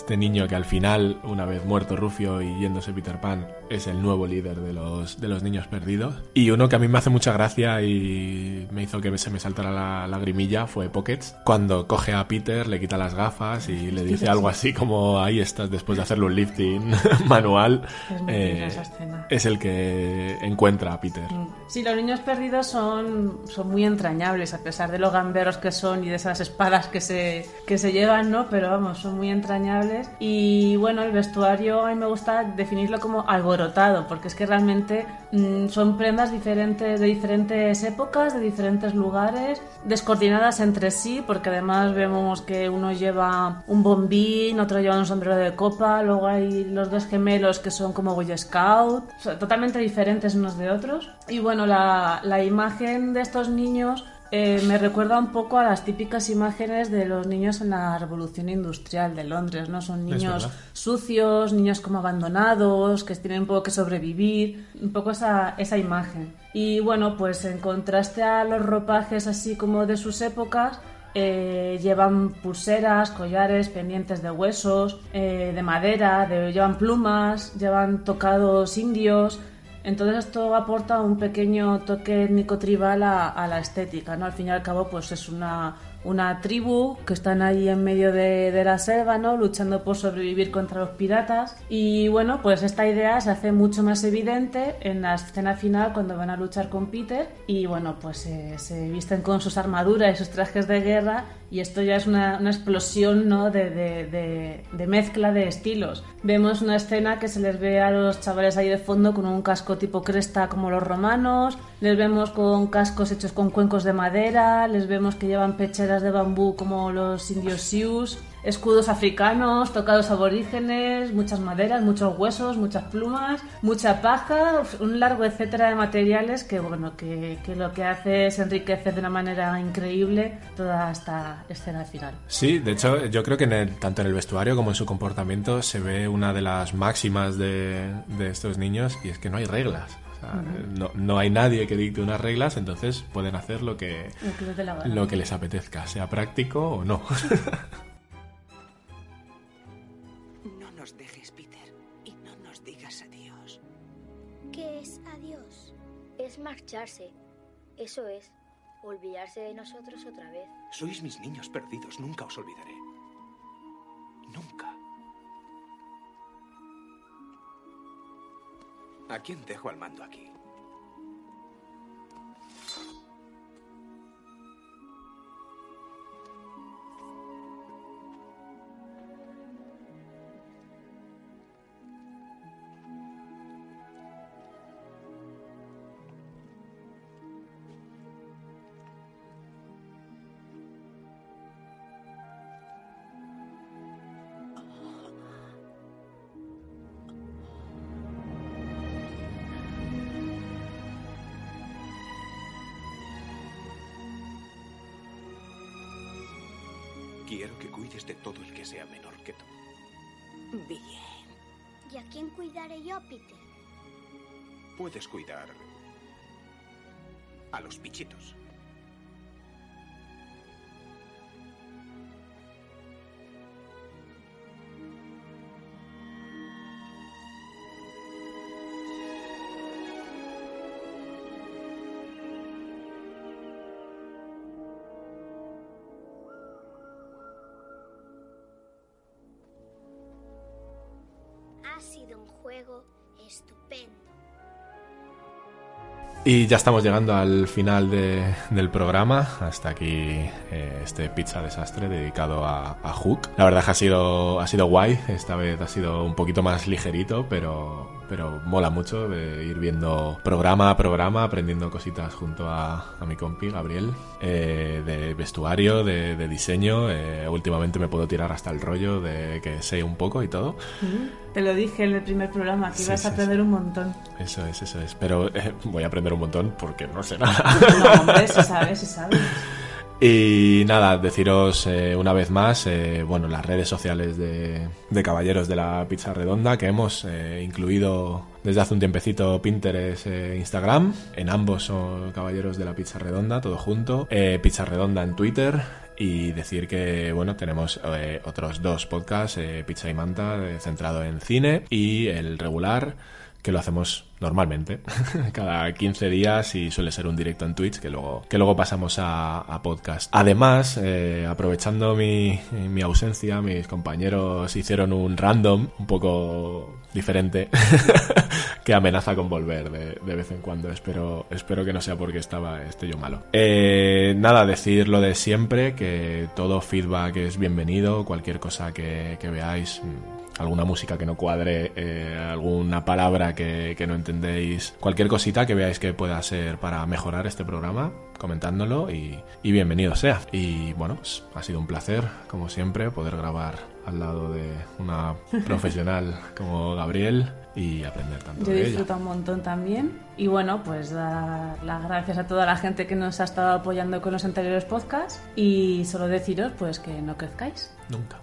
este niño que al final, una vez muerto Rufio y yéndose Peter Pan, es el nuevo líder de los, de los niños perdidos. Y uno que a mí me hace mucha gracia y me hizo que se me saltara la lagrimilla fue Pockets, cuando coge a Peter, le quita las gafas y le dice algo así como ahí estás después de hacerle un lifting manual. Es muy Eh, esa escena. es el que encuentra a Peter. Sí, los niños perdidos son, son muy entrañables, a pesar de lo gamberos que son y de esas espadas que se, que se llevan, ¿no? Pero vamos, son muy entrañables. Y bueno, el vestuario a mí me gusta definirlo como alborotado, porque es que realmente mm, son prendas diferentes de diferentes épocas, de diferentes lugares, descoordinadas entre sí, porque además vemos que uno lleva un bombín, otro lleva un sombrero de copa, luego hay los dos gemelos que son como Boy Scout, o totalmente diferentes unos de otros. Y bueno, la, la imagen de estos niños eh, me recuerda un poco a las típicas imágenes de los niños en la revolución industrial de Londres, ¿no? Son niños sucios, niños como abandonados, que tienen un poco que sobrevivir, un poco esa, esa imagen. Y bueno, pues en contraste a los ropajes así como de sus épocas, eh, llevan pulseras, collares, pendientes de huesos, eh, de madera, de- llevan plumas, llevan tocados indios. Entonces esto aporta un pequeño toque étnico tribal a, a la estética, ¿no? Al fin y al cabo, pues es una, una tribu que están ahí en medio de, de la selva, ¿no? Luchando por sobrevivir contra los piratas. Y bueno, pues esta idea se hace mucho más evidente en la escena final cuando van a luchar con Peter y bueno, pues eh, se visten con sus armaduras y sus trajes de guerra y esto ya es una, una explosión, ¿no? De, de- de- mezcla de estilos. Vemos una escena que se les ve a los chavales ahí de fondo con un casco tipo cresta como los romanos, les vemos con cascos hechos con cuencos de madera, les vemos que llevan pecheras de bambú como los indios Sioux, escudos africanos, tocados aborígenes, muchas maderas, muchos huesos, muchas plumas, mucha paja, un largo etcétera de materiales que bueno, que, que lo que hace es enriquecer de una manera increíble toda esta escena final. Sí, de hecho, yo creo que en el- tanto en el vestuario como en su comportamiento se ve una de las máximas de, de estos niños y es que no hay reglas. No, no hay nadie que dicte unas reglas, entonces pueden hacer lo que, lo que les apetezca, sea práctico o no. marcharse. Eso es. Olvidarse de nosotros otra vez. Sois mis niños perdidos, nunca os olvidaré. Nunca. ¿A quién dejo al mando aquí? Quiero que cuides de todo el que sea menor que tú. Bien. ¿Y a quién cuidaré yo, Peter? Puedes cuidar a los pichitos. Y ya estamos llegando al final de- del programa. Hasta aquí eh, este pizza desastre dedicado a, a Hook. La verdad que ha sido, ha sido guay. Esta vez ha sido un poquito más ligerito, pero, pero mola mucho de ir viendo programa a programa, aprendiendo cositas junto a, a mi compi Gabriel. eh, de vestuario, de, de diseño. Eh, últimamente me puedo tirar hasta el rollo de que sé un poco y todo. Te lo dije en el primer programa, que Sí, ibas sí, a aprender un montón. Eso es, eso es. Pero eh, voy a aprender un montón porque no sé nada. No, hombre, si sabes, si sabes. Y nada, deciros eh, una vez más, eh, bueno, las redes sociales de, Caballeros de la Pizza Redonda, que hemos eh, incluido desde hace un tiempecito Pinterest e Instagram. En ambos son Caballeros de la Pizza Redonda, todo junto. Eh, Pizza Redonda en Twitter. Y decir que, bueno, tenemos otros dos podcasts, Pizza y Manta, centrado en cine, y el regular, que lo hacemos normalmente, cada 15 días y suele ser un directo en Twitch que luego, que luego pasamos a, podcast. Además, eh, aprovechando mi, mi ausencia, mis compañeros hicieron un random un poco diferente que amenaza con volver de, de vez en cuando. Espero, espero que no sea porque estaba esté yo malo. Eh, nada, decir lo de siempre, que todo feedback es bienvenido, cualquier cosa que, que veáis alguna música que no cuadre, eh, alguna palabra que, que no entendéis, cualquier cosita que veáis que pueda ser para mejorar este programa, comentándolo y, y bienvenido sea. Y bueno, pues, ha sido un placer, como siempre, poder grabar al lado de una profesional como Gabriel y aprender tanto Yo de ella. disfruto un montón también. Y bueno, pues dar las gracias a toda la gente que nos ha estado apoyando con los anteriores podcasts. Y solo deciros pues que no crezcáis. Nunca.